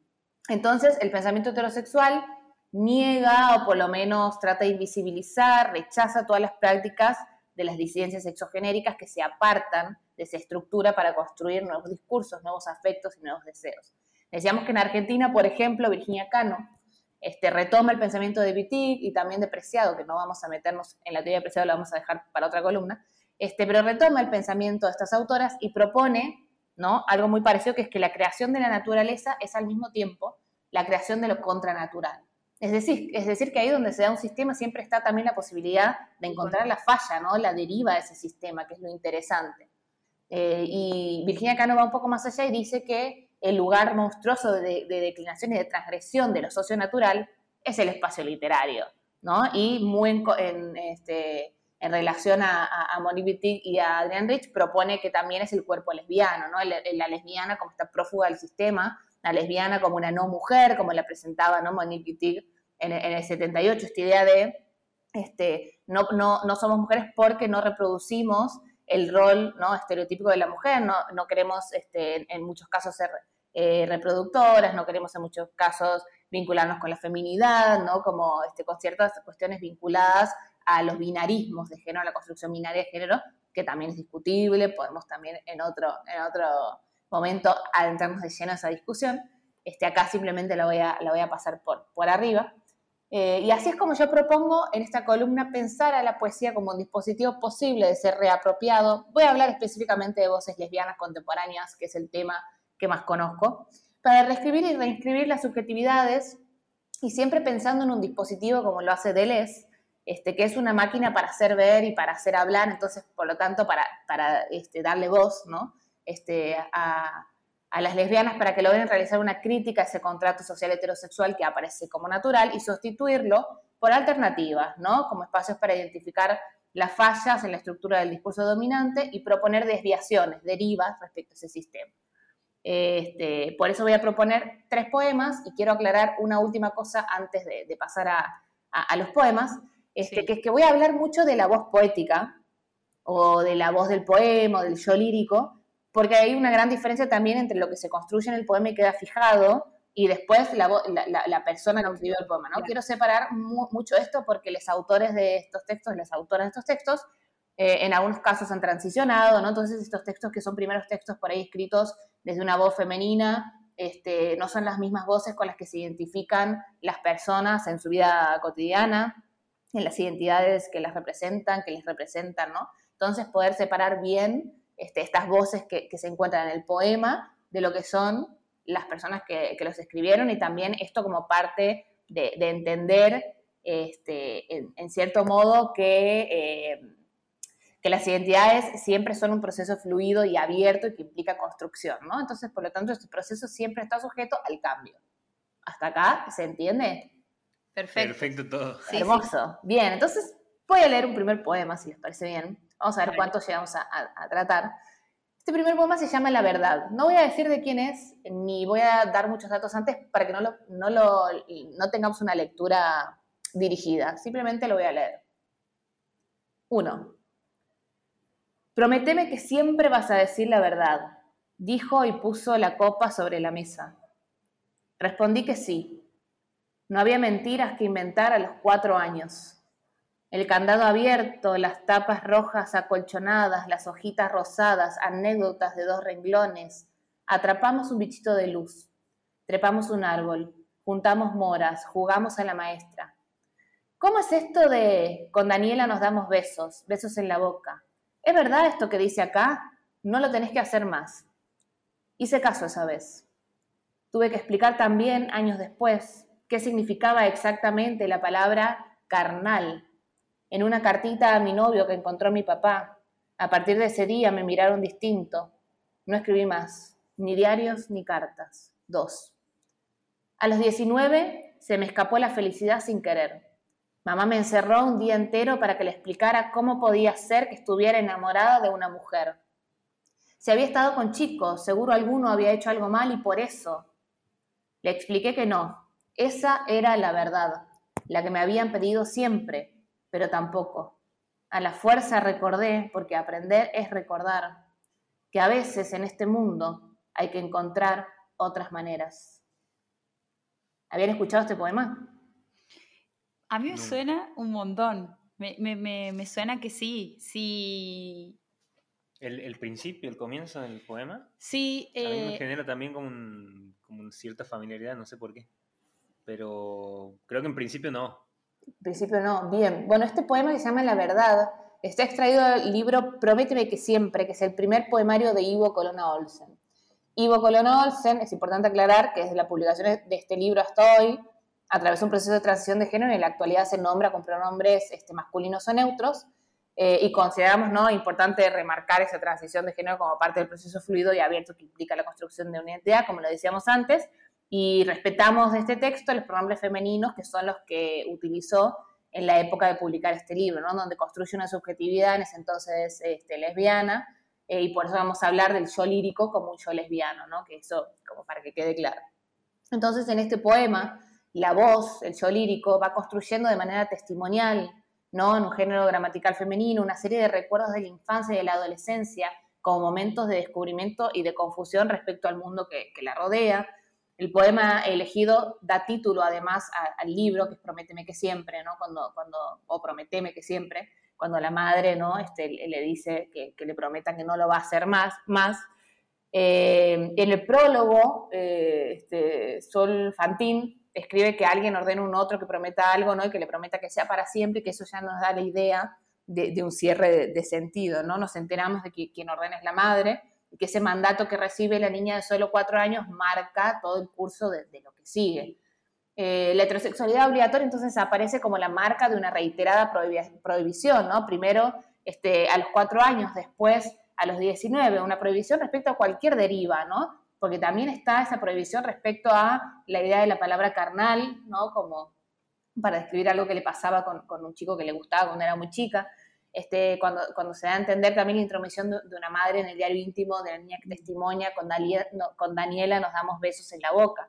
entonces, el pensamiento heterosexual niega o por lo menos trata de invisibilizar, rechaza todas las prácticas de las disidencias sexogenéricas que se apartan de esa estructura para construir nuevos discursos, nuevos afectos y nuevos deseos. Decíamos que en Argentina, por ejemplo, Virginia Cano este, retoma el pensamiento de Wittig y también de Preciado, que no vamos a meternos en la teoría de Preciado, la vamos a dejar para otra columna, este, pero retoma el pensamiento de estas autoras y propone ¿no? algo muy parecido, que es que la creación de la naturaleza es al mismo tiempo la creación de lo contranatural. Es decir, es decir, que ahí donde se da un sistema siempre está también la posibilidad de encontrar la falla, ¿no? la deriva de ese sistema, que es lo interesante. Eh, y Virginia Cano va un poco más allá y dice que el lugar monstruoso de, declinación y de transgresión de lo socio-natural es el espacio literario, ¿no? Y muy en, este, en relación a, Monique Wittig y a Adrian Rich, propone que también es el cuerpo lesbiano, ¿no? La, lesbiana como está prófuga del sistema, la lesbiana como una no mujer, como la presentaba ¿no? Monique Wittig en, en el 78, esta idea de este, no, no, no somos mujeres porque no reproducimos el rol ¿no? estereotípico de la mujer, no, no queremos este, en muchos casos ser eh, reproductoras, no queremos en muchos casos vincularnos con la feminidad, ¿no? como este, con ciertas cuestiones vinculadas a los binarismos de género, a la construcción binaria de género, que también es discutible, podemos también en otro, en otro momento adentrarnos de lleno a esa discusión. Este, acá simplemente la voy a, la voy a pasar por, por arriba. Eh, y así es como yo propongo en esta columna pensar a la poesía como un dispositivo posible de ser reapropiado. Voy a hablar específicamente de voces lesbianas contemporáneas, que es el tema que más conozco, para reescribir y reinscribir las subjetividades y siempre pensando en un dispositivo como lo hace Deleuze, este, que es una máquina para hacer ver y para hacer hablar, entonces, por lo tanto, para, este, darle voz este, a, las lesbianas para que logren realizar una crítica a ese contrato social heterosexual que aparece como natural y sustituirlo por alternativas. Como espacios para identificar las fallas en la estructura del discurso dominante y proponer desviaciones, derivas respecto a ese sistema. Este, por eso voy a proponer tres poemas y quiero aclarar una última cosa antes de, pasar a, los poemas, este, que es que voy a hablar mucho de la voz poética o de la voz del poema o del yo lírico, porque hay una gran diferencia también entre lo que se construye en el poema y queda fijado y después la, la, persona que escribió el poema. ¿no? Quiero separar mucho esto porque los autores de estos textos, las autoras de estos textos, eh, en algunos casos han transicionado, ¿no? Entonces estos textos que son primeros textos por ahí escritos desde una voz femenina, este, no son las mismas voces con las que se identifican las personas en su vida cotidiana, en las identidades que las representan, que les representan, ¿no? Entonces poder separar bien este, estas voces que, se encuentran en el poema de lo que son las personas que, los escribieron y también esto como parte de, entender este, en, cierto modo que, eh, que, las identidades siempre son un proceso fluido y abierto y que implica construcción, ¿no? Entonces, por lo tanto, este proceso siempre está sujeto al cambio. ¿Hasta acá se entiende? Perfecto. Perfecto todo. Hermoso. Bien, entonces voy a leer un primer poema, si les parece bien. Vamos a ver cuánto llegamos a tratar. Este primer poema se llama La Verdad. No voy a decir de quién es, ni voy a dar muchos datos antes para que no, no, lo, no tengamos una lectura dirigida. Simplemente lo voy a leer. 1. Prometeme que siempre vas a decir la verdad, dijo y puso la copa sobre la mesa. Respondí que sí. No había mentiras que inventar a los cuatro años. El candado abierto, las tapas rojas acolchonadas, las hojitas rosadas, anécdotas de dos renglones. Atrapamos un bichito de luz. Trepamos un árbol. Juntamos moras. Jugamos a la maestra. ¿Cómo es esto de con Daniela nos damos besos, besos en la boca? ¿Es verdad esto que dice acá? No lo tenés que hacer más. Hice caso esa vez. Tuve que explicar también, años después, qué significaba exactamente la palabra carnal en una cartita a mi novio que encontró mi papá. A partir de ese día me miraron distinto. No escribí más, ni diarios ni cartas. Dos. A los 19 se me escapó la felicidad sin querer. Mamá me encerró un día entero para que le explicara cómo podía ser que estuviera enamorada de una mujer. Se había estado con chicos, seguro alguno había hecho algo mal y por eso. Le expliqué que no. Esa era la verdad, la que me habían pedido siempre, pero tampoco. A la fuerza recordé, porque aprender es recordar, que a veces en este mundo hay que encontrar otras maneras. ¿Habían escuchado este poema? A mí me suena un montón. Me, suena que sí, sí. El, principio, el comienzo del poema. Sí. a mí me eh, genera también como, como cierta familiaridad, no sé por qué. Pero creo que en principio no. En principio no. Bien. Bueno, este poema que se llama La Verdad está extraído del libro Prométeme que siempre, que es el primer poemario de Ivo Colonna Olsen. Ivo Colonna Olsen, es importante aclarar que desde la publicación de este libro hasta hoy, atravesó un proceso de transición de género en la actualidad se nombra con pronombres este, masculinos o neutros. Eh, y consideramos ¿no? importante remarcar esa transición de género como parte del proceso fluido y abierto que implica la construcción de una identidad, como lo decíamos antes, y respetamos de este texto los pronombres femeninos que son los que utilizó en la época de publicar este libro, ¿no? donde construye una subjetividad en ese entonces este, lesbiana, eh, y por eso vamos a hablar del yo lírico como un yo lesbiano, ¿no? que eso como para que quede claro. Entonces en este poema, la voz, el yo lírico, va construyendo de manera testimonial, ¿no? en un género gramatical femenino, una serie de recuerdos de la infancia y de la adolescencia, como momentos de descubrimiento y de confusión respecto al mundo que, que la rodea, el poema elegido da título además al libro, que es Prométeme que siempre, ¿no? Cuando, cuando, o Prometeme que siempre, cuando la madre, ¿no? Este, le dice que, le prometa que no lo va a hacer más, más. Eh, en el prólogo, eh, este, Sol Fantín escribe que alguien ordena a un otro que prometa algo, ¿no? Y que le prometa que sea para siempre, y que eso ya nos da la idea de, un cierre de, de, sentido, ¿no? Nos enteramos de que quien ordena es la madre, que ese mandato que recibe la niña de solo cuatro años marca todo el curso de, lo que sigue. Eh, la heterosexualidad obligatoria entonces aparece como la marca de una reiterada prohibición, ¿no? Primero este, a los cuatro años, después a los 19, una prohibición respecto a cualquier deriva, ¿no? Porque también está esa prohibición respecto a la idea de la palabra carnal, ¿no? Como para describir algo que le pasaba con un chico que le gustaba cuando era muy chica. Este, cuando, se da a entender también la intromisión de, una madre en el diario íntimo de la niña que testimonia, con, con Daniela nos damos besos en la boca.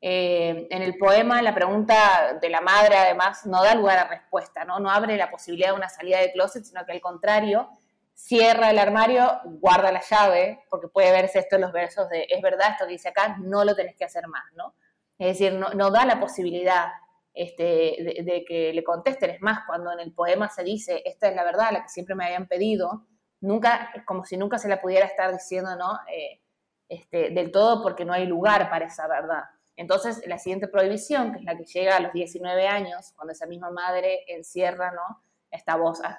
Eh, en el poema la pregunta de la madre además no da lugar a respuesta, ¿no? no abre la posibilidad de una salida de closet, sino que al contrario, cierra el armario, guarda la llave, porque puede verse esto en los versos de, es verdad, esto que dice acá, no lo tenés que hacer más, ¿no? Es decir, no, no da la posibilidad este, de, que le contesten. Es más, cuando en el poema se dice, esta es la verdad, la que siempre me habían pedido, nunca, como si nunca se la pudiera estar diciendo, ¿no? Eh, este, del todo porque no hay lugar para esa verdad. Entonces, la siguiente prohibición, que es la que llega a los 19 años, cuando esa misma madre encierra, ¿no? Esta voz, a,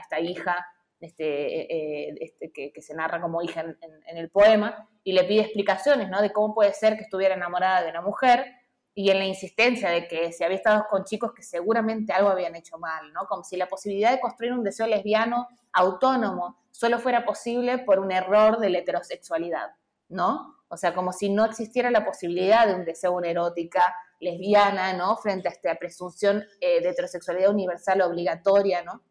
esta, hija este, eh, este, que, se narra como hija en, en, el poema, y le pide explicaciones, ¿no? De cómo puede ser que estuviera enamorada de una mujer y en la insistencia de que se había estado con chicos que seguramente algo habían hecho mal, ¿no? Como si la posibilidad de construir un deseo lesbiano autónomo solo fuera posible por un error de la heterosexualidad, ¿no? O sea, como si no existiera la posibilidad de un deseo erótica lesbiana, ¿no? Frente a esta presunción eh, de heterosexualidad universal obligatoria, ¿no?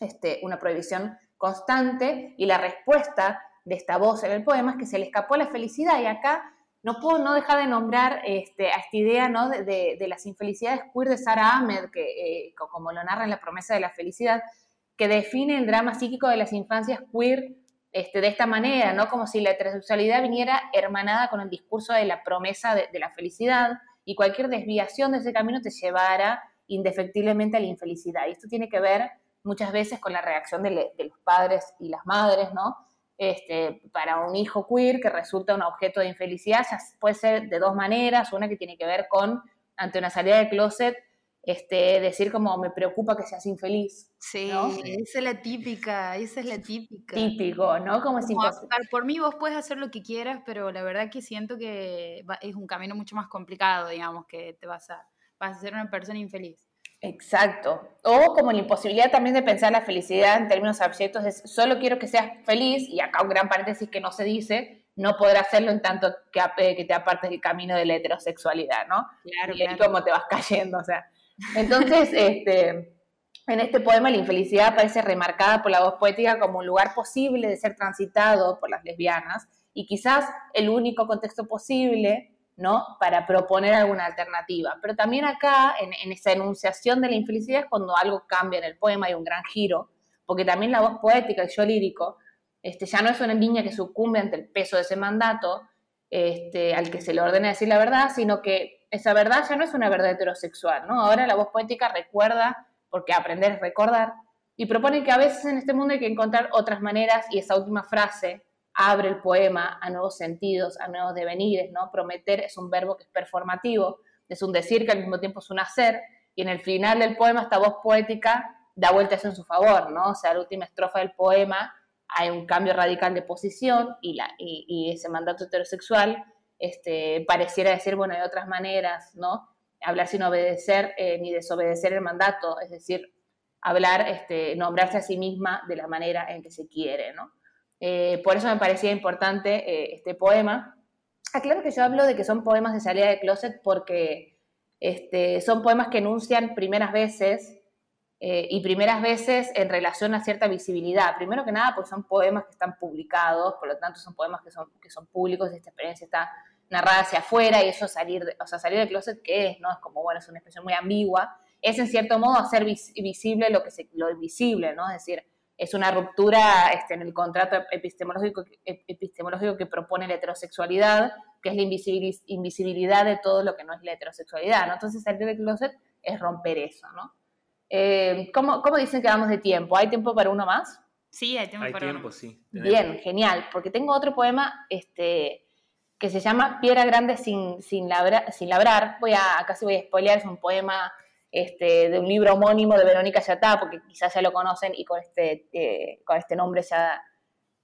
Este, una prohibición constante y la respuesta de esta voz en el poema es que se le escapó la felicidad y acá no puedo no dejar de nombrar este, a esta idea ¿no? de, las infelicidades queer de Sarah Ahmed, que, eh, como lo narra en La promesa de la felicidad, que define el drama psíquico de las infancias queer este, de esta manera, ¿no? como si la heterosexualidad viniera hermanada con el discurso de la promesa de, la felicidad y cualquier desviación de ese camino te llevara indefectiblemente a la infelicidad. Y esto tiene que ver muchas veces con la reacción de, de los padres y las madres, ¿no? Este, para un hijo queer que resulta un objeto de infelicidad, ya puede ser de dos maneras, una que tiene que ver con, ante una salida de closet, este, decir como me preocupa que seas infeliz. Sí, esa es la típica, esa es la típica. Típico, ¿no? Como si Por mí vos puedes hacer lo que quieras, pero la verdad que siento que es un camino mucho más complicado, digamos, que te vas a, vas a ser una persona infeliz. Exacto. O como la imposibilidad también de pensar la felicidad en términos abstractos es solo quiero que seas feliz, y acá un gran paréntesis que no se dice, no podrá hacerlo en tanto que, eh, que te apartes del camino de la heterosexualidad, ¿no? Claro, y cómo te vas cayendo, o sea. Entonces, este, en este poema la infelicidad parece remarcada por la voz poética como un lugar posible de ser transitado por las lesbianas y quizás el único contexto posible ¿no? Para proponer alguna alternativa. Pero también acá, en, esa enunciación de la infelicidad, es cuando algo cambia en el poema, hay un gran giro, porque también la voz poética, el yo lírico, este, ya no es una niña que sucumbe ante el peso de ese mandato este, al que se le ordena decir la verdad, sino que esa verdad ya no es una verdad heterosexual, ¿no? Ahora la voz poética recuerda, porque aprender es recordar, y propone que a veces en este mundo hay que encontrar otras maneras, y esa última frase, abre el poema a nuevos sentidos, a nuevos devenires, ¿no? Prometer es un verbo que es performativo, es un decir que al mismo tiempo es un hacer, y en el final del poema esta voz poética da vueltas en su favor, ¿no? O sea, la última estrofa del poema hay un cambio radical de posición y, la, y, ese mandato heterosexual este, pareciera decir, bueno, hay otras maneras, ¿no? Hablar sin obedecer eh, ni desobedecer el mandato, es decir, hablar, este, nombrarse a sí misma de la manera en que se quiere, ¿no? Eh, por eso me parecía importante eh, este poema. Aclaro que yo hablo de que son poemas de salida de closet porque este, son poemas que enuncian primeras veces eh, y primeras veces en relación a cierta visibilidad. Primero que nada, porque son poemas que están publicados, por lo tanto son poemas que son, que son públicos esta experiencia está narrada hacia afuera y eso salir, de, o sea, salir de closet, ¿qué es? ¿no? Es como, bueno, es una expresión muy ambigua. Es en cierto modo hacer visible lo, que se, lo invisible, ¿no? Es decir, es una ruptura este, en el contrato epistemológico, epistemológico que propone la heterosexualidad, que es la invisibilidad de todo lo que no es la heterosexualidad, ¿no? Entonces salir del closet es romper eso, ¿no? Eh, ¿cómo, ¿cómo, dicen que vamos de tiempo? ¿Hay tiempo para uno más? Sí, hay tiempo hay para tiempo, sí. Bien, genial, porque tengo otro poema este, que se llama Piedra Grande sin, sin, sin labrar. Voy a, casi voy a spoilear, es un poema este, de un libro homónimo de Verónica Yatá, porque quizás ya lo conocen y con este, eh, con este nombre ya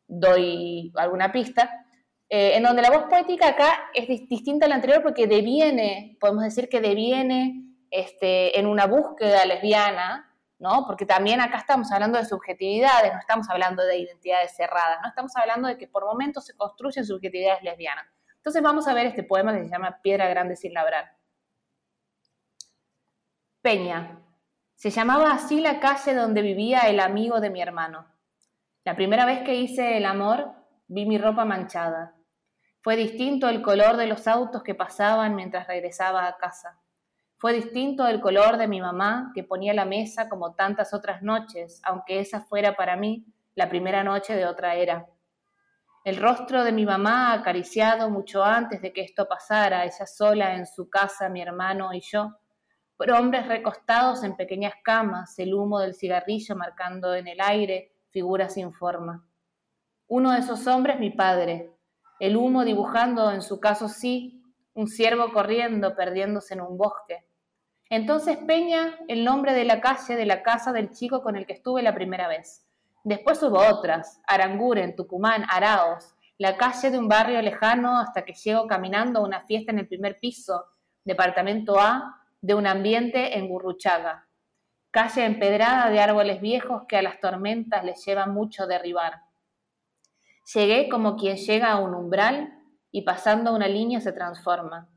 doy alguna pista, eh, en donde la voz poética acá es distinta a la anterior porque deviene, podemos decir que deviene este, en una búsqueda lesbiana, ¿no? Porque también acá estamos hablando de subjetividades, no estamos hablando de identidades cerradas, no estamos hablando de que por momentos se construyen subjetividades lesbianas. Entonces vamos a ver este poema que se llama Piedra Grande sin labrar. Se llamaba así la calle donde vivía el amigo de mi hermano. La primera vez que hice el amor, vi mi ropa manchada. Fue distinto el color de los autos que pasaban mientras regresaba a casa. Fue distinto el color de mi mamá que ponía la mesa como tantas otras noches, aunque esa fuera para mí la primera noche de otra era. El rostro de mi mamá acariciado mucho antes de que esto pasara, ella sola en su casa, mi hermano y yo, hombres recostados en pequeñas camas, el humo del cigarrillo marcando en el aire figuras sin forma. Uno de esos hombres, mi padre, el humo dibujando en su caso sí, un ciervo corriendo, perdiéndose en un bosque. Entonces Peña, el nombre de la calle de la casa del chico con el que estuve la primera vez. Después hubo otras, Aranguren, Tucumán, Araos, la calle de un barrio lejano hasta que llego caminando a una fiesta en el primer piso, departamento A, de un ambiente en Gurruchaga, calle empedrada de árboles viejos que a las tormentas les lleva mucho derribar. Llegué como quien llega a un umbral y pasando una línea se transforma.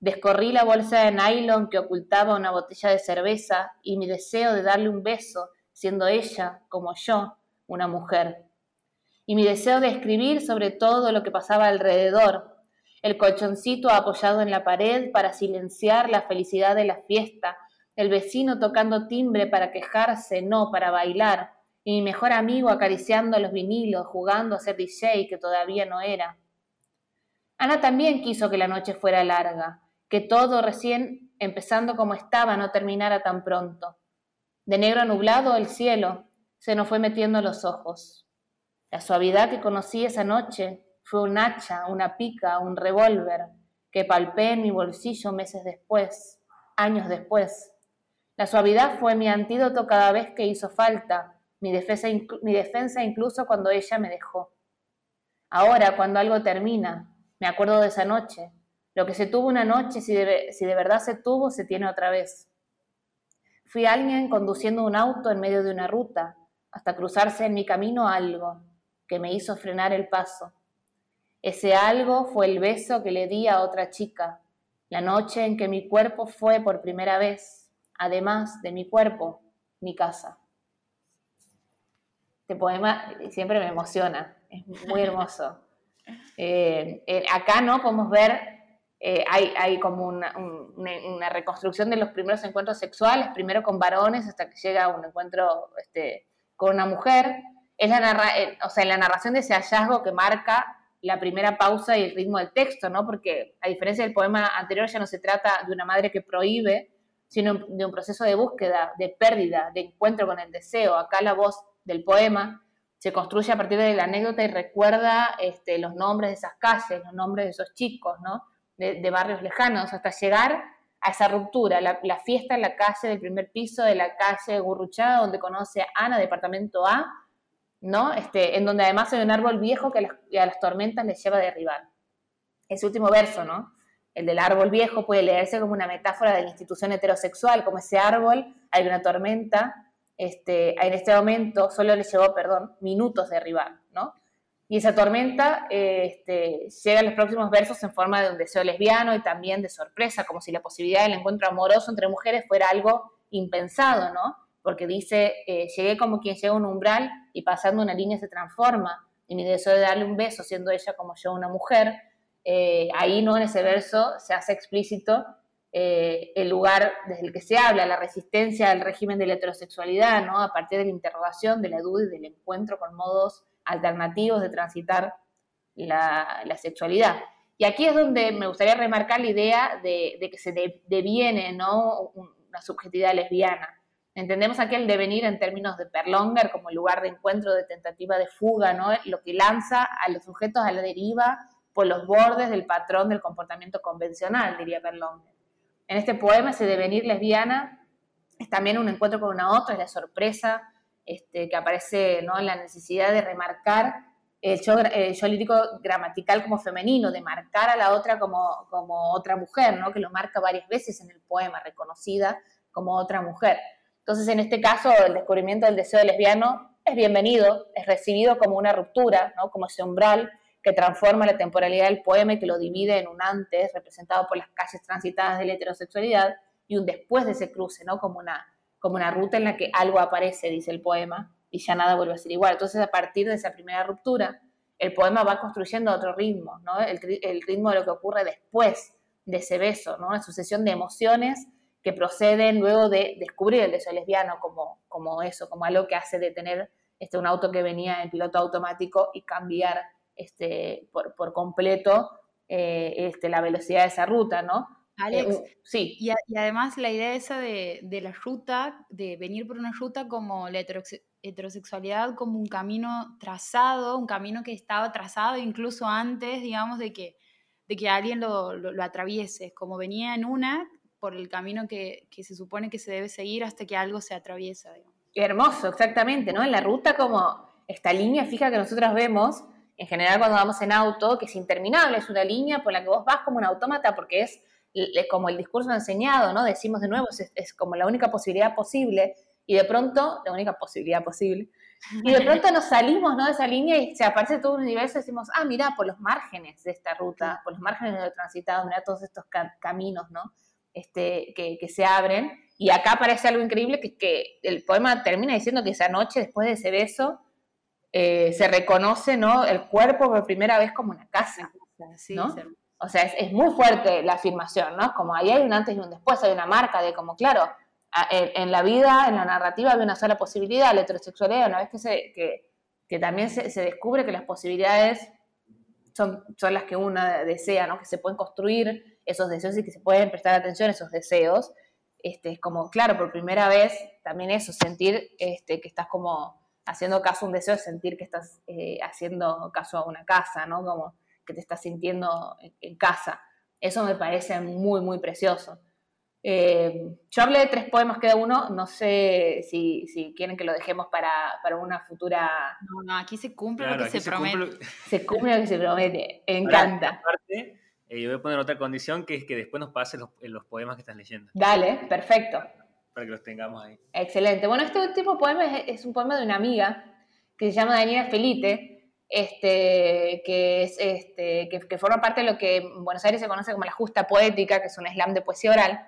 Descorrí la bolsa de nylon que ocultaba una botella de cerveza y mi deseo de darle un beso, siendo ella, como yo, una mujer. Y mi deseo de escribir sobre todo lo que pasaba alrededor, el colchoncito apoyado en la pared para silenciar la felicidad de la fiesta, el vecino tocando timbre para quejarse, no para bailar, y mi mejor amigo acariciando los vinilos, jugando a ser DJ que todavía no era. Ana también quiso que la noche fuera larga, que todo recién empezando como estaba no terminara tan pronto. De negro nublado el cielo se nos fue metiendo los ojos. La suavidad que conocí esa noche fue un hacha, una pica, un revólver que palpé en mi bolsillo meses después, años después. La suavidad fue mi antídoto cada vez que hizo falta, mi defensa, mi defensa incluso cuando ella me dejó. Ahora, cuando algo termina, me acuerdo de esa noche. Lo que se tuvo una noche, si de, si de verdad se tuvo, se tiene otra vez. Fui alguien conduciendo un auto en medio de una ruta, hasta cruzarse en mi camino algo que me hizo frenar el paso. Ese algo fue el beso que le di a otra chica, la noche en que mi cuerpo fue por primera vez, además de mi cuerpo, mi casa. Este poema siempre me emociona, es muy hermoso. Eh, acá no podemos ver, eh, hay, como una, reconstrucción de los primeros encuentros sexuales, primero con varones hasta que llega un encuentro este, con una mujer. Es la eh, o sea, la narración de ese hallazgo que marca la primera pausa y el ritmo del texto, ¿no? Porque a diferencia del poema anterior ya no se trata de una madre que prohíbe, sino de un proceso de búsqueda, de pérdida, de encuentro con el deseo. Acá la voz del poema se construye a partir de la anécdota y recuerda este, los nombres de esas calles, los nombres de esos chicos, ¿no? De, barrios lejanos, hasta llegar a esa ruptura, la, fiesta en la calle del primer piso de la calle Gurruchada, donde conoce a Ana, departamento A, ¿no? Este, en donde además hay un árbol viejo que a las, tormentas les lleva a derribar. Ese último verso, ¿no? El del árbol viejo puede leerse como una metáfora de la institución heterosexual, como ese árbol, hay una tormenta, este, en este momento solo le llevó, perdón, minutos de derribar, ¿no? Y esa tormenta este, llega en los próximos versos en forma de un deseo lesbiano y también de sorpresa, como si la posibilidad del encuentro amoroso entre mujeres fuera algo impensado, ¿no? Porque dice, eh, llegué como quien llega a un umbral y pasando una línea se transforma, y mi deseo de darle un beso, siendo ella como yo una mujer, eh, ahí no en ese verso se hace explícito eh, el lugar desde el que se habla, la resistencia al régimen de la heterosexualidad, ¿no? a partir de la interrogación, de la duda y del encuentro con modos alternativos de transitar la, sexualidad. Y aquí es donde me gustaría remarcar la idea de, que se deviene ¿no? una subjetividad lesbiana. Entendemos aquí el devenir en términos de Perlonger como lugar de encuentro, de tentativa de fuga, ¿no? lo que lanza a los sujetos a la deriva por los bordes del patrón del comportamiento convencional, diría Perlonger. En este poema, ese devenir lesbiana es también un encuentro con una otra, es la sorpresa este, que aparece ¿no? la necesidad de remarcar el yo, lírico gramatical como femenino, de marcar a la otra como, como otra mujer, ¿no? que lo marca varias veces en el poema, reconocida como otra mujer. Entonces, en este caso, el descubrimiento del deseo lesbiano es bienvenido, es recibido como una ruptura, como ese umbral que transforma la temporalidad del poema y que lo divide en un antes, representado por las calles transitadas de la heterosexualidad, y un después de ese cruce, ¿no? como una, como una ruta en la que algo aparece, dice el poema, y ya nada vuelve a ser igual. Entonces, a partir de esa primera ruptura, el poema va construyendo otro ritmo, ¿no? El, ritmo de lo que ocurre después de ese beso, ¿no? Una sucesión de emociones que proceden luego de descubrir el deseo lesbiano como, como eso, como algo que hace detener este, un auto que venía en piloto automático y cambiar este, por, por completo eh, este, la velocidad de esa ruta, ¿no? Alex, eh, sí. Y, además la idea esa de, de, la ruta, de venir por una ruta como la heterosexualidad, como un camino trazado, un camino que estaba trazado incluso antes, digamos, de que, de que alguien lo, lo, atraviese, como venía en una por el camino que, que, se supone que se debe seguir hasta que algo se atraviesa. Hermoso, exactamente, ¿no? En la ruta como esta línea fija que nosotros vemos, en general cuando vamos en auto, que es interminable, es una línea por la que vos vas como un autómata porque es como el discurso enseñado, ¿no? Decimos de nuevo, es, como la única posibilidad posible, y de pronto, la única posibilidad posible, y de pronto nos salimos, ¿no? De esa línea y se aparece todo un universo y decimos, ah, mira, por los márgenes de esta ruta, por los márgenes de lo transitado, mira todos estos caminos, ¿no? Este, que, se abren. Y acá aparece algo increíble, que, que el poema termina diciendo que esa noche, después de ese beso, eh, se reconoce, ¿no? El cuerpo por primera vez como una casa, ¿no? O sea, es, muy fuerte la afirmación, ¿no? Como ahí hay un antes y un después, hay una marca de como, claro, en, la vida, en la narrativa hay una sola posibilidad, la heterosexualidad, una vez que, se, que, también se, descubre que las posibilidades son, son las que uno desea, ¿no? Que se pueden construir esos deseos y que se pueden prestar atención a esos deseos. Este, es como, claro, por primera vez también eso, sentir este, que estás como haciendo caso a un deseo, sentir que estás eh, haciendo caso a una casa, ¿no? Como que te estás sintiendo en, casa. Eso me parece muy, muy precioso. Eh, yo hablé de tres poemas cada uno, no sé si, si quieren que lo dejemos para, para una futura... No, no, aquí se cumple lo que se, promete. Se cumple lo que se promete, encanta. Eh, yo voy a poner otra condición que es que después nos pases los, los poemas que estás leyendo. Dale, perfecto. Para que los tengamos ahí. Excelente. Bueno, este último poema es, es un poema de una amiga que se llama Daniela Felite, este, que, es, este, que, forma parte de lo que en Buenos Aires se conoce como la justa poética, que es un slam de poesía oral.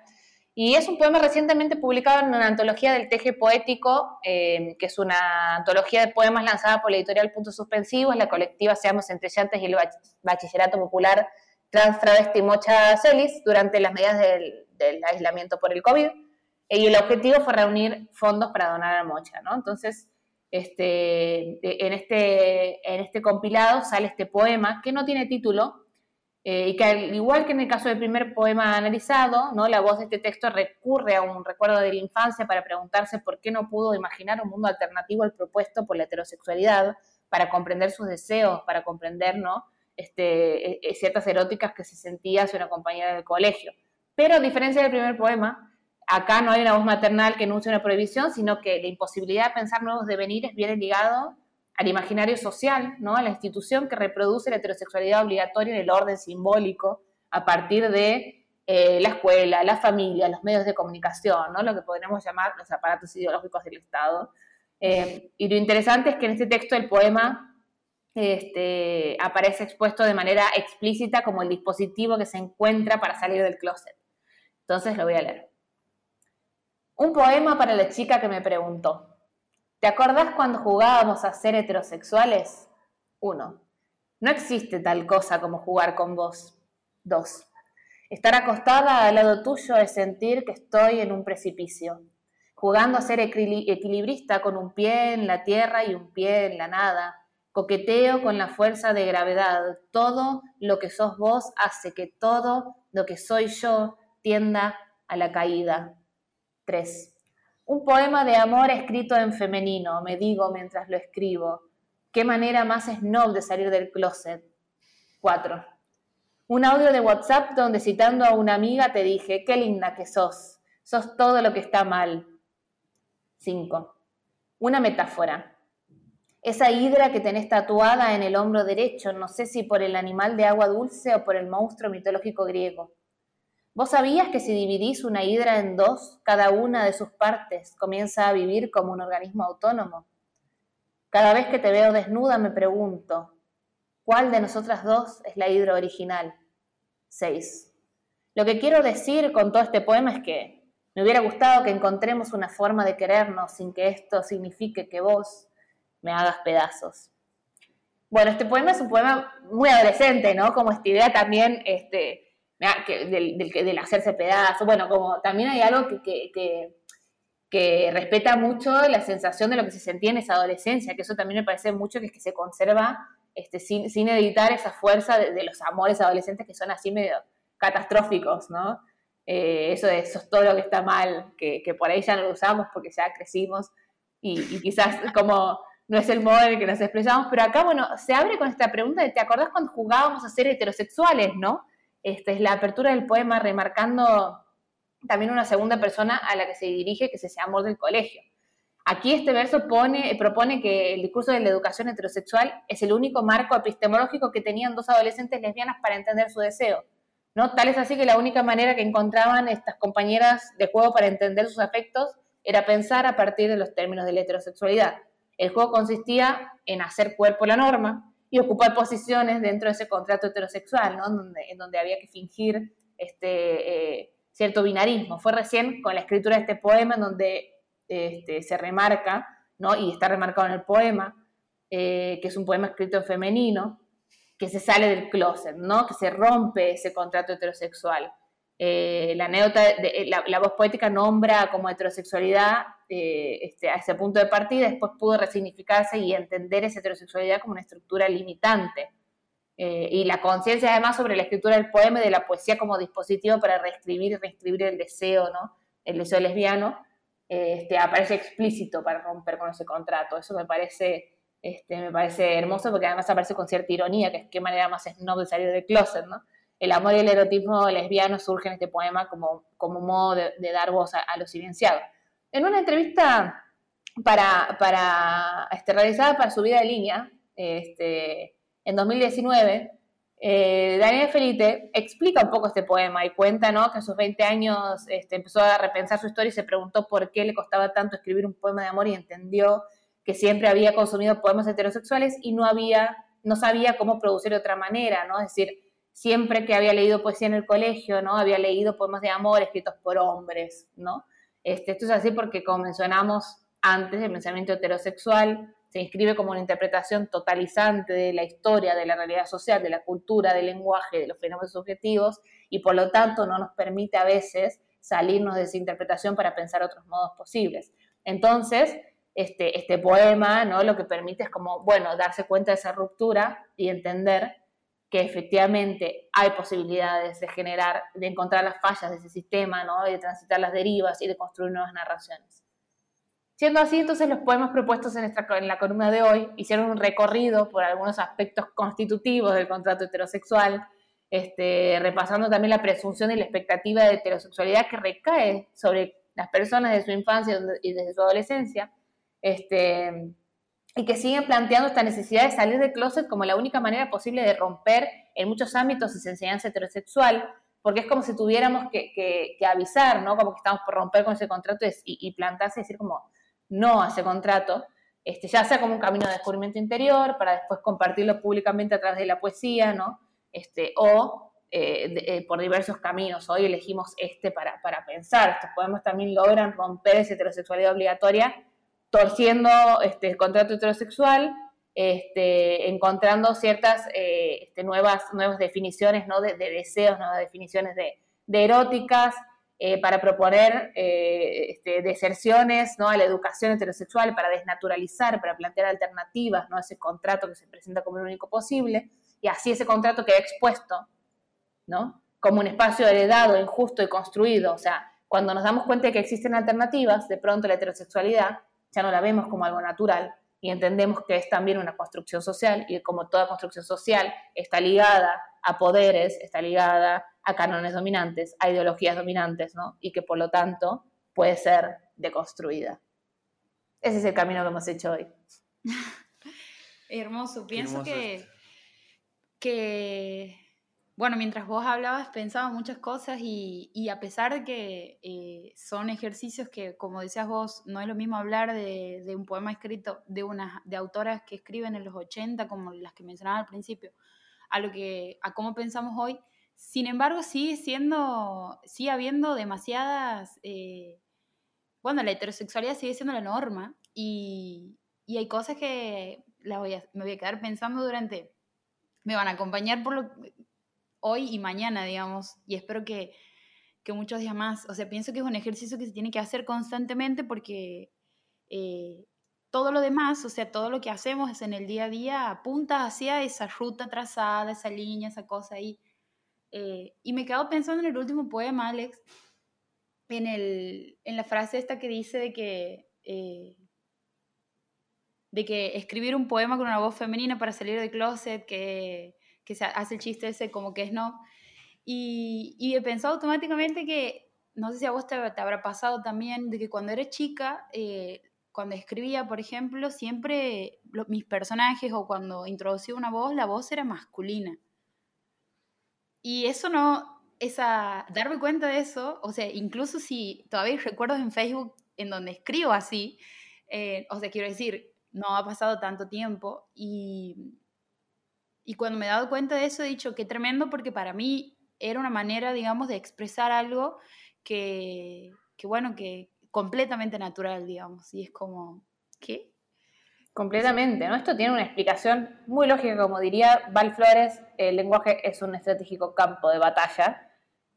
Y es un poema recientemente publicado en una antología del Teje Poético, eh, que es una antología de poemas lanzada por la editorial Puntos Suspensivos, la colectiva Seamos Entrellantes y el Bachillerato Popular Trans Travesti Mocha Celis durante las medidas del, aislamiento por el COVID. Y el objetivo fue reunir fondos para donar a Mocha, ¿no? Entonces, este, en, este, en este compilado sale este poema que no tiene título eh, y que al igual que en el caso del primer poema analizado, ¿no? la voz de este texto recurre a un recuerdo de la infancia para preguntarse por qué no pudo imaginar un mundo alternativo al propuesto por la heterosexualidad, para comprender sus deseos, para comprender ¿no? Este, e, e, ciertas eróticas que se sentía hacia una compañera del colegio. Pero a diferencia del primer poema, acá no hay una voz maternal que enuncie una prohibición, sino que la imposibilidad de pensar nuevos devenires viene ligado al imaginario social, ¿no? a la institución que reproduce la heterosexualidad obligatoria en el orden simbólico a partir de eh, la escuela, la familia, los medios de comunicación, ¿no? lo que podríamos llamar los aparatos ideológicos del Estado. Eh, y lo interesante es que en este texto el poema este, aparece expuesto de manera explícita como el dispositivo que se encuentra para salir del closet. Entonces lo voy a leer. Un poema para la chica que me preguntó. ¿Te acordás cuando jugábamos a ser heterosexuales? Uno. No existe tal cosa como jugar con vos. Dos. Estar acostada al lado tuyo es sentir que estoy en un precipicio, jugando a ser equilibrista con un pie en la tierra y un pie en la nada. Coqueteo con la fuerza de gravedad. Todo lo que sos vos hace que todo lo que soy yo tienda a la caída. 3. Un poema de amor escrito en femenino, me digo mientras lo escribo. Qué manera más snob de salir del closet. 4. Un audio de WhatsApp donde citando a una amiga te dije, qué linda que sos, sos todo lo que está mal. 5. Una metáfora. Esa hidra que tenés tatuada en el hombro derecho, no sé si por el animal de agua dulce o por el monstruo mitológico griego. ¿Vos sabías que si dividís una hidra en dos, cada una de sus partes comienza a vivir como un organismo autónomo? Cada vez que te veo desnuda me pregunto, ¿cuál de nosotras dos es la hidra original? 6. Lo que quiero decir con todo este poema es que Me hubiera gustado que encontremos una forma de querernos sin que esto signifique que vos me hagas pedazos. Bueno, este poema es un poema muy adolescente, ¿no? Como esta idea también este, del, del, hacerse pedazos. Bueno, como también hay algo que, que, que, respeta mucho la sensación de lo que se sentía en esa adolescencia, que eso también me parece mucho que es que se conserva este, sin, sin editar esa fuerza de, los amores adolescentes que son así medio catastróficos, ¿no? Eh, eso, eso es todo lo que está mal, que, que, por ahí ya no lo usamos porque ya crecimos y, y quizás como no es el modo en el que nos expresamos, pero acá, bueno, se abre con esta pregunta de, ¿te acordás cuando jugábamos a ser heterosexuales, no? Esta es la apertura del poema remarcando también una segunda persona a la que se dirige, que se llama amor del colegio. Aquí este verso pone, propone que el discurso de la educación heterosexual es el único marco epistemológico que tenían dos adolescentes lesbianas para entender su deseo. ¿no? Tal es así que la única manera que encontraban estas compañeras de juego para entender sus afectos era pensar a partir de los términos de la heterosexualidad. El juego consistía en hacer cuerpo la norma y ocupar posiciones dentro de ese contrato heterosexual, ¿no? en, donde, había que fingir este, eh, cierto binarismo. Fue recién con la escritura de este poema en donde este, se remarca, ¿no? y está remarcado en el poema, eh, que es un poema escrito en femenino, que se sale del closet, ¿no? que se rompe ese contrato heterosexual. Eh, la anécdota, de, la, voz poética nombra como heterosexualidad eh, este, a ese punto de partida, después pudo resignificarse y entender esa heterosexualidad como una estructura limitante. Eh, y la conciencia además sobre la escritura del poema y de la poesía como dispositivo para reescribir y reescribir el deseo, ¿no? el deseo lesbiano, este, aparece explícito para romper con ese contrato. Eso me parece, este, me parece hermoso porque además aparece con cierta ironía, que es qué manera más snob de salir del closet, ¿no? El amor y el erotismo lesbiano surgen en este poema como, como modo de, dar voz a lo silenciado. En una entrevista para, para este, realizada para su vida de línea, este, en 2019, eh, Daniel Felipe explica un poco este poema y cuenta ¿no? que a sus 20 años este, empezó a repensar su historia y se preguntó por qué le costaba tanto escribir un poema de amor y entendió que siempre había consumido poemas heterosexuales y no había, no sabía cómo producir de otra manera, ¿no? Es decir, siempre que había leído poesía en el colegio, ¿no? Había leído poemas de amor escritos por hombres, ¿no? Este, esto es así porque, como mencionamos antes, el pensamiento heterosexual se inscribe como una interpretación totalizante de la historia, de la realidad social, de la cultura, del lenguaje, de los fenómenos subjetivos, y por lo tanto no nos permite a veces salirnos de esa interpretación para pensar otros modos posibles. Entonces, este, este poema ¿no? lo que permite es como, bueno, darse cuenta de esa ruptura y entender que efectivamente hay posibilidades de generar, de encontrar las fallas de ese sistema, ¿no? y de transitar las derivas y de construir nuevas narraciones. Siendo así, entonces los poemas propuestos en, la columna de hoy hicieron un recorrido por algunos aspectos constitutivos del contrato heterosexual, este, repasando también la presunción y la expectativa de heterosexualidad que recae sobre las personas de su infancia y desde su adolescencia, este, y que siguen planteando esta necesidad de salir del closet como la única manera posible de romper en muchos ámbitos esa enseñanza heterosexual, porque es como si tuviéramos que, avisar, ¿no? Como que estamos por romper con ese contrato y, plantarse y decir como no a ese contrato, este, ya sea como un camino de descubrimiento interior, para después compartirlo públicamente a través de la poesía, ¿no? Este, o eh, eh, por diversos caminos. Hoy elegimos este para, para pensar. Estos poemas también logran romper esa heterosexualidad obligatoria torciendo este, el contrato heterosexual, este, encontrando ciertas eh, este, nuevas, nuevas definiciones ¿no? de, deseos, nuevas definiciones de, eróticas, eh, para proponer eh, este, deserciones ¿no? a la educación heterosexual, para desnaturalizar, para plantear alternativas ¿no? a ese contrato que se presenta como el único posible, y así ese contrato queda expuesto ¿no? como un espacio heredado, injusto y construido. O sea, cuando nos damos cuenta de que existen alternativas, de pronto la heterosexualidad ya no la vemos como algo natural y entendemos que es también una construcción social y como toda construcción social está ligada a poderes, está ligada a cánones dominantes, a ideologías dominantes, ¿no? Y que por lo tanto puede ser deconstruida. Ese es el camino que hemos hecho hoy. Hermoso. Pienso que, que bueno, mientras vos hablabas pensaba muchas cosas y, a pesar de que eh, son ejercicios que, como decías vos, no es lo mismo hablar de, un poema escrito de, unas, de autoras que escriben en los 80, como las que mencionaba al principio, a, lo que, a cómo pensamos hoy, sin embargo, sigue siendo, sigue habiendo demasiadas, eh, bueno, la heterosexualidad sigue siendo la norma y, y hay cosas que la voy a, me voy a quedar pensando durante, me van a acompañar por lo, hoy y mañana, digamos, y espero que, que muchos días más, o sea, pienso que es un ejercicio que se tiene que hacer constantemente porque eh, todo lo demás, o sea, todo lo que hacemos en el día a día apunta hacia esa ruta trazada, esa línea, esa cosa ahí. Eh, y me quedo pensando en el último poema, Alex, en, el, en la frase esta que dice de que, eh, de que escribir un poema con una voz femenina para salir del closet, que, que se hace el chiste ese como que es no. Y, y he pensado automáticamente que, no sé si a vos te, habrá pasado también, de que cuando eres chica, eh, cuando escribía, por ejemplo, siempre mis personajes o cuando introducía una voz, la voz era masculina. Y eso no, esa, darme cuenta de eso, o sea, incluso si todavía hay recuerdos en Facebook en donde escribo así, eh, o sea, quiero decir, no ha pasado tanto tiempo y, y cuando me he dado cuenta de eso he dicho que tremendo porque para mí era una manera, digamos, de expresar algo que, que bueno, que completamente natural, digamos, y es como, ¿qué? Completamente, ¿no? Esto tiene una explicación muy lógica, como diría Val Flores, el lenguaje es un estratégico campo de batalla,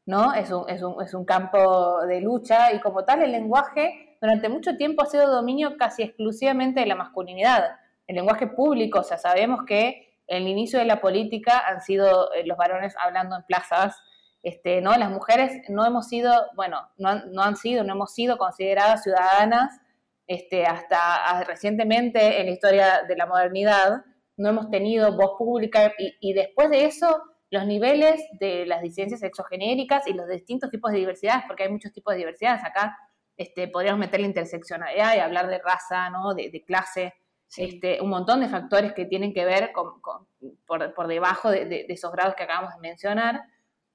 ¿no? Es un, es, un, es un, campo de lucha y como tal el lenguaje durante mucho tiempo ha sido dominio casi exclusivamente de la masculinidad. El lenguaje público, o sea, sabemos que en el inicio de la política han sido eh, los varones hablando en plazas, este, ¿no? Las mujeres no hemos sido, bueno, no han sido, no hemos sido consideradas ciudadanas este, hasta recientemente en la historia de la modernidad, no hemos tenido voz pública y, después de eso los niveles de las disidencias exogenéricas y los distintos tipos de diversidades, porque hay muchos tipos de diversidades acá, este, podríamos meter la interseccionalidad y hablar de raza, ¿no? de, clase, este, un montón de factores que tienen que ver con, por, debajo de, esos grados que acabamos de mencionar,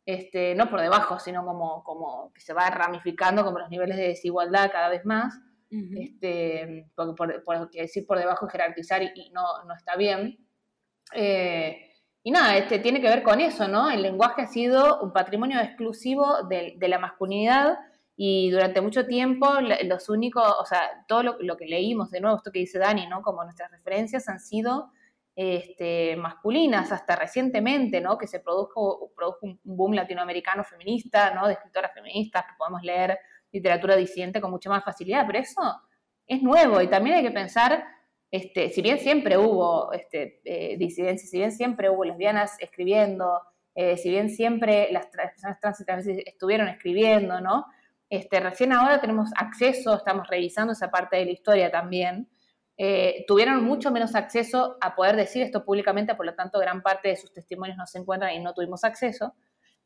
este, no por debajo, sino como, como que se va ramificando como los niveles de desigualdad cada vez más este, porque por, decir por debajo jerarquizar y, no, no, está bien. Eh, y nada, este, tiene que ver con eso, ¿no? El lenguaje ha sido un patrimonio exclusivo de, la masculinidad y durante mucho tiempo los únicos, o sea, todo lo, que leímos, de nuevo, esto que dice Dani, ¿no? Como nuestras referencias han sido este, masculinas hasta recientemente, ¿no? Que se produjo, produjo un boom latinoamericano feminista, ¿no? De escritoras feministas que podemos leer literatura disidente con mucha más facilidad, pero eso es nuevo y también hay que pensar, este, si bien siempre hubo este, eh, disidencia, si bien siempre hubo lesbianas escribiendo, eh, si bien siempre las, personas trans estuvieron escribiendo, ¿no? Este, recién ahora tenemos acceso, estamos revisando esa parte de la historia también, eh, tuvieron mucho menos acceso a poder decir esto públicamente, por lo tanto gran parte de sus testimonios no se encuentran y no tuvimos acceso.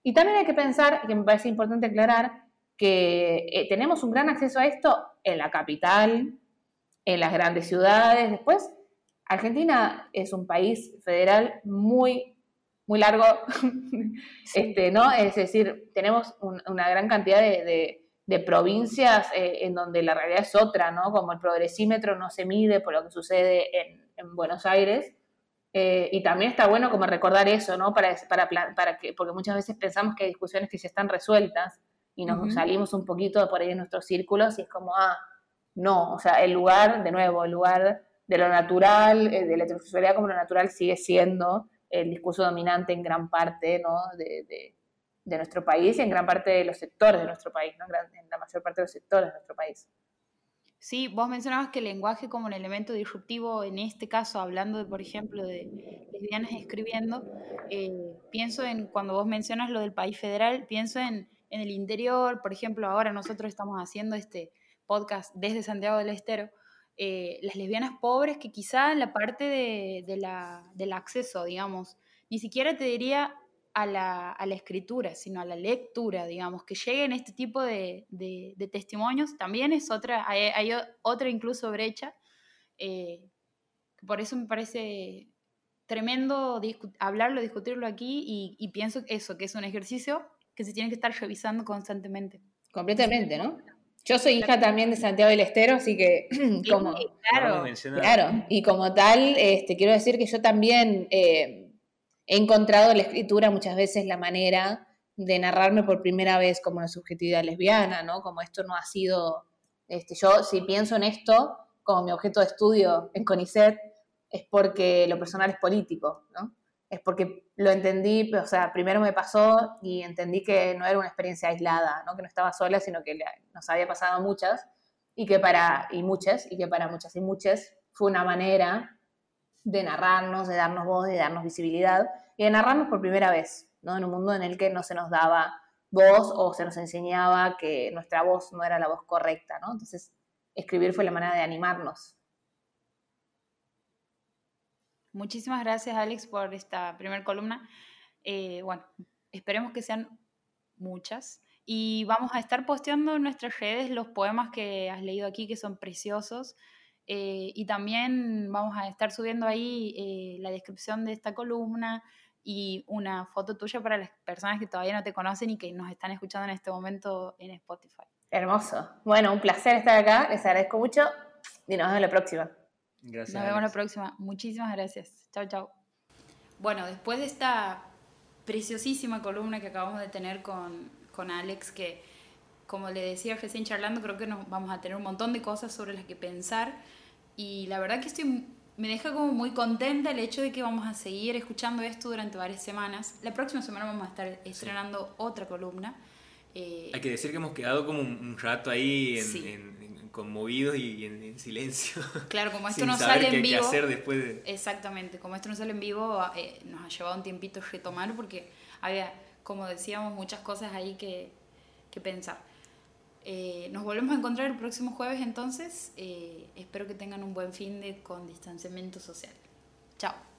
Y también hay que pensar, que me parece importante aclarar, que eh, tenemos un gran acceso a esto en la capital, en las grandes ciudades. Después, Argentina es un país federal muy, muy largo, este, ¿no? Es decir, tenemos una gran cantidad de, provincias eh, en donde la realidad es otra, ¿no? Como el progresímetro no se mide por lo que sucede en, Buenos Aires. Eh, y también está bueno como recordar eso, ¿no? Para, para, para que, porque muchas veces pensamos que hay discusiones que ya están resueltas y nos salimos un poquito por ahí de nuestros círculos y es como, ah, no, o sea, el lugar, de nuevo, el lugar de lo natural, eh, de la heterosexualidad como lo natural sigue siendo el discurso dominante en gran parte ¿no? de, de, nuestro país y en gran parte de los sectores de nuestro país, ¿no? en la mayor parte de los sectores de nuestro país. Sí, vos mencionabas que el lenguaje como un elemento disruptivo, en este caso, hablando, de, por ejemplo, de lesbianas escribiendo, eh, pienso en, cuando vos mencionas lo del país federal, pienso en en el interior, por ejemplo, ahora nosotros estamos haciendo este podcast desde Santiago del Estero, eh, las lesbianas pobres que quizá en la parte de, la, del acceso, digamos, ni siquiera te diría a la, a la, escritura, sino a la lectura, digamos, que lleguen este tipo de, de, testimonios, también es otra, hay, otra incluso brecha. Eh, por eso me parece tremendo hablarlo, discutirlo aquí y, y, pienso eso, que es un ejercicio que se tienen que estar revisando constantemente. Completamente, ¿no? Yo soy hija también de Santiago del Estero, así que como... claro, claro, y como tal, este, quiero decir que yo también eh, he encontrado la escritura muchas veces la manera de narrarme por primera vez como una subjetividad lesbiana, ¿no? Como esto no ha sido, este, yo si pienso en esto como mi objeto de estudio en CONICET, es porque lo personal es político, ¿no? Es porque lo entendí, o sea, primero me pasó y entendí que no era una experiencia aislada, ¿no? Que no estaba sola, sino que nos había pasado muchas y que para, y muchas, y que para muchas y muchas fue una manera de narrarnos, de darnos voz, de darnos visibilidad y de narrarnos por primera vez, ¿no? En un mundo en el que no se nos daba voz o se nos enseñaba que nuestra voz no era la voz correcta, ¿no? Entonces, escribir fue la manera de animarnos. Muchísimas gracias, Alex, por esta primera columna. Eh, bueno, esperemos que sean muchas. Y vamos a estar posteando en nuestras redes los poemas que has leído aquí, que son preciosos. Eh, y también vamos a estar subiendo ahí eh, la descripción de esta columna y una foto tuya para las personas que todavía no te conocen y que nos están escuchando en este momento en Spotify. Hermoso. Bueno, un placer estar acá. Les agradezco mucho y nos vemos la próxima. Gracias. Nos vemos la próxima. Muchísimas gracias. Chao, chao. Bueno, después de esta preciosísima columna que acabamos de tener con, con Alex, que como le decía recién charlando, creo que nos vamos a tener un montón de cosas sobre las que pensar. Y la verdad que estoy, me deja como muy contenta el hecho de que vamos a seguir escuchando esto durante varias semanas. La próxima semana vamos a estar estrenando otra columna. Eh, Hay que decir que hemos quedado como un rato ahí en, conmovidos y en, silencio. Claro, como esto no sale en vivo. hacer después Exactamente, como esto no sale en vivo, eh, nos ha llevado un tiempito retomar porque había, como decíamos, muchas cosas ahí que, que pensar. Eh, nos volvemos a encontrar el próximo jueves entonces. espero que tengan un buen fin de con distanciamiento social. Chao.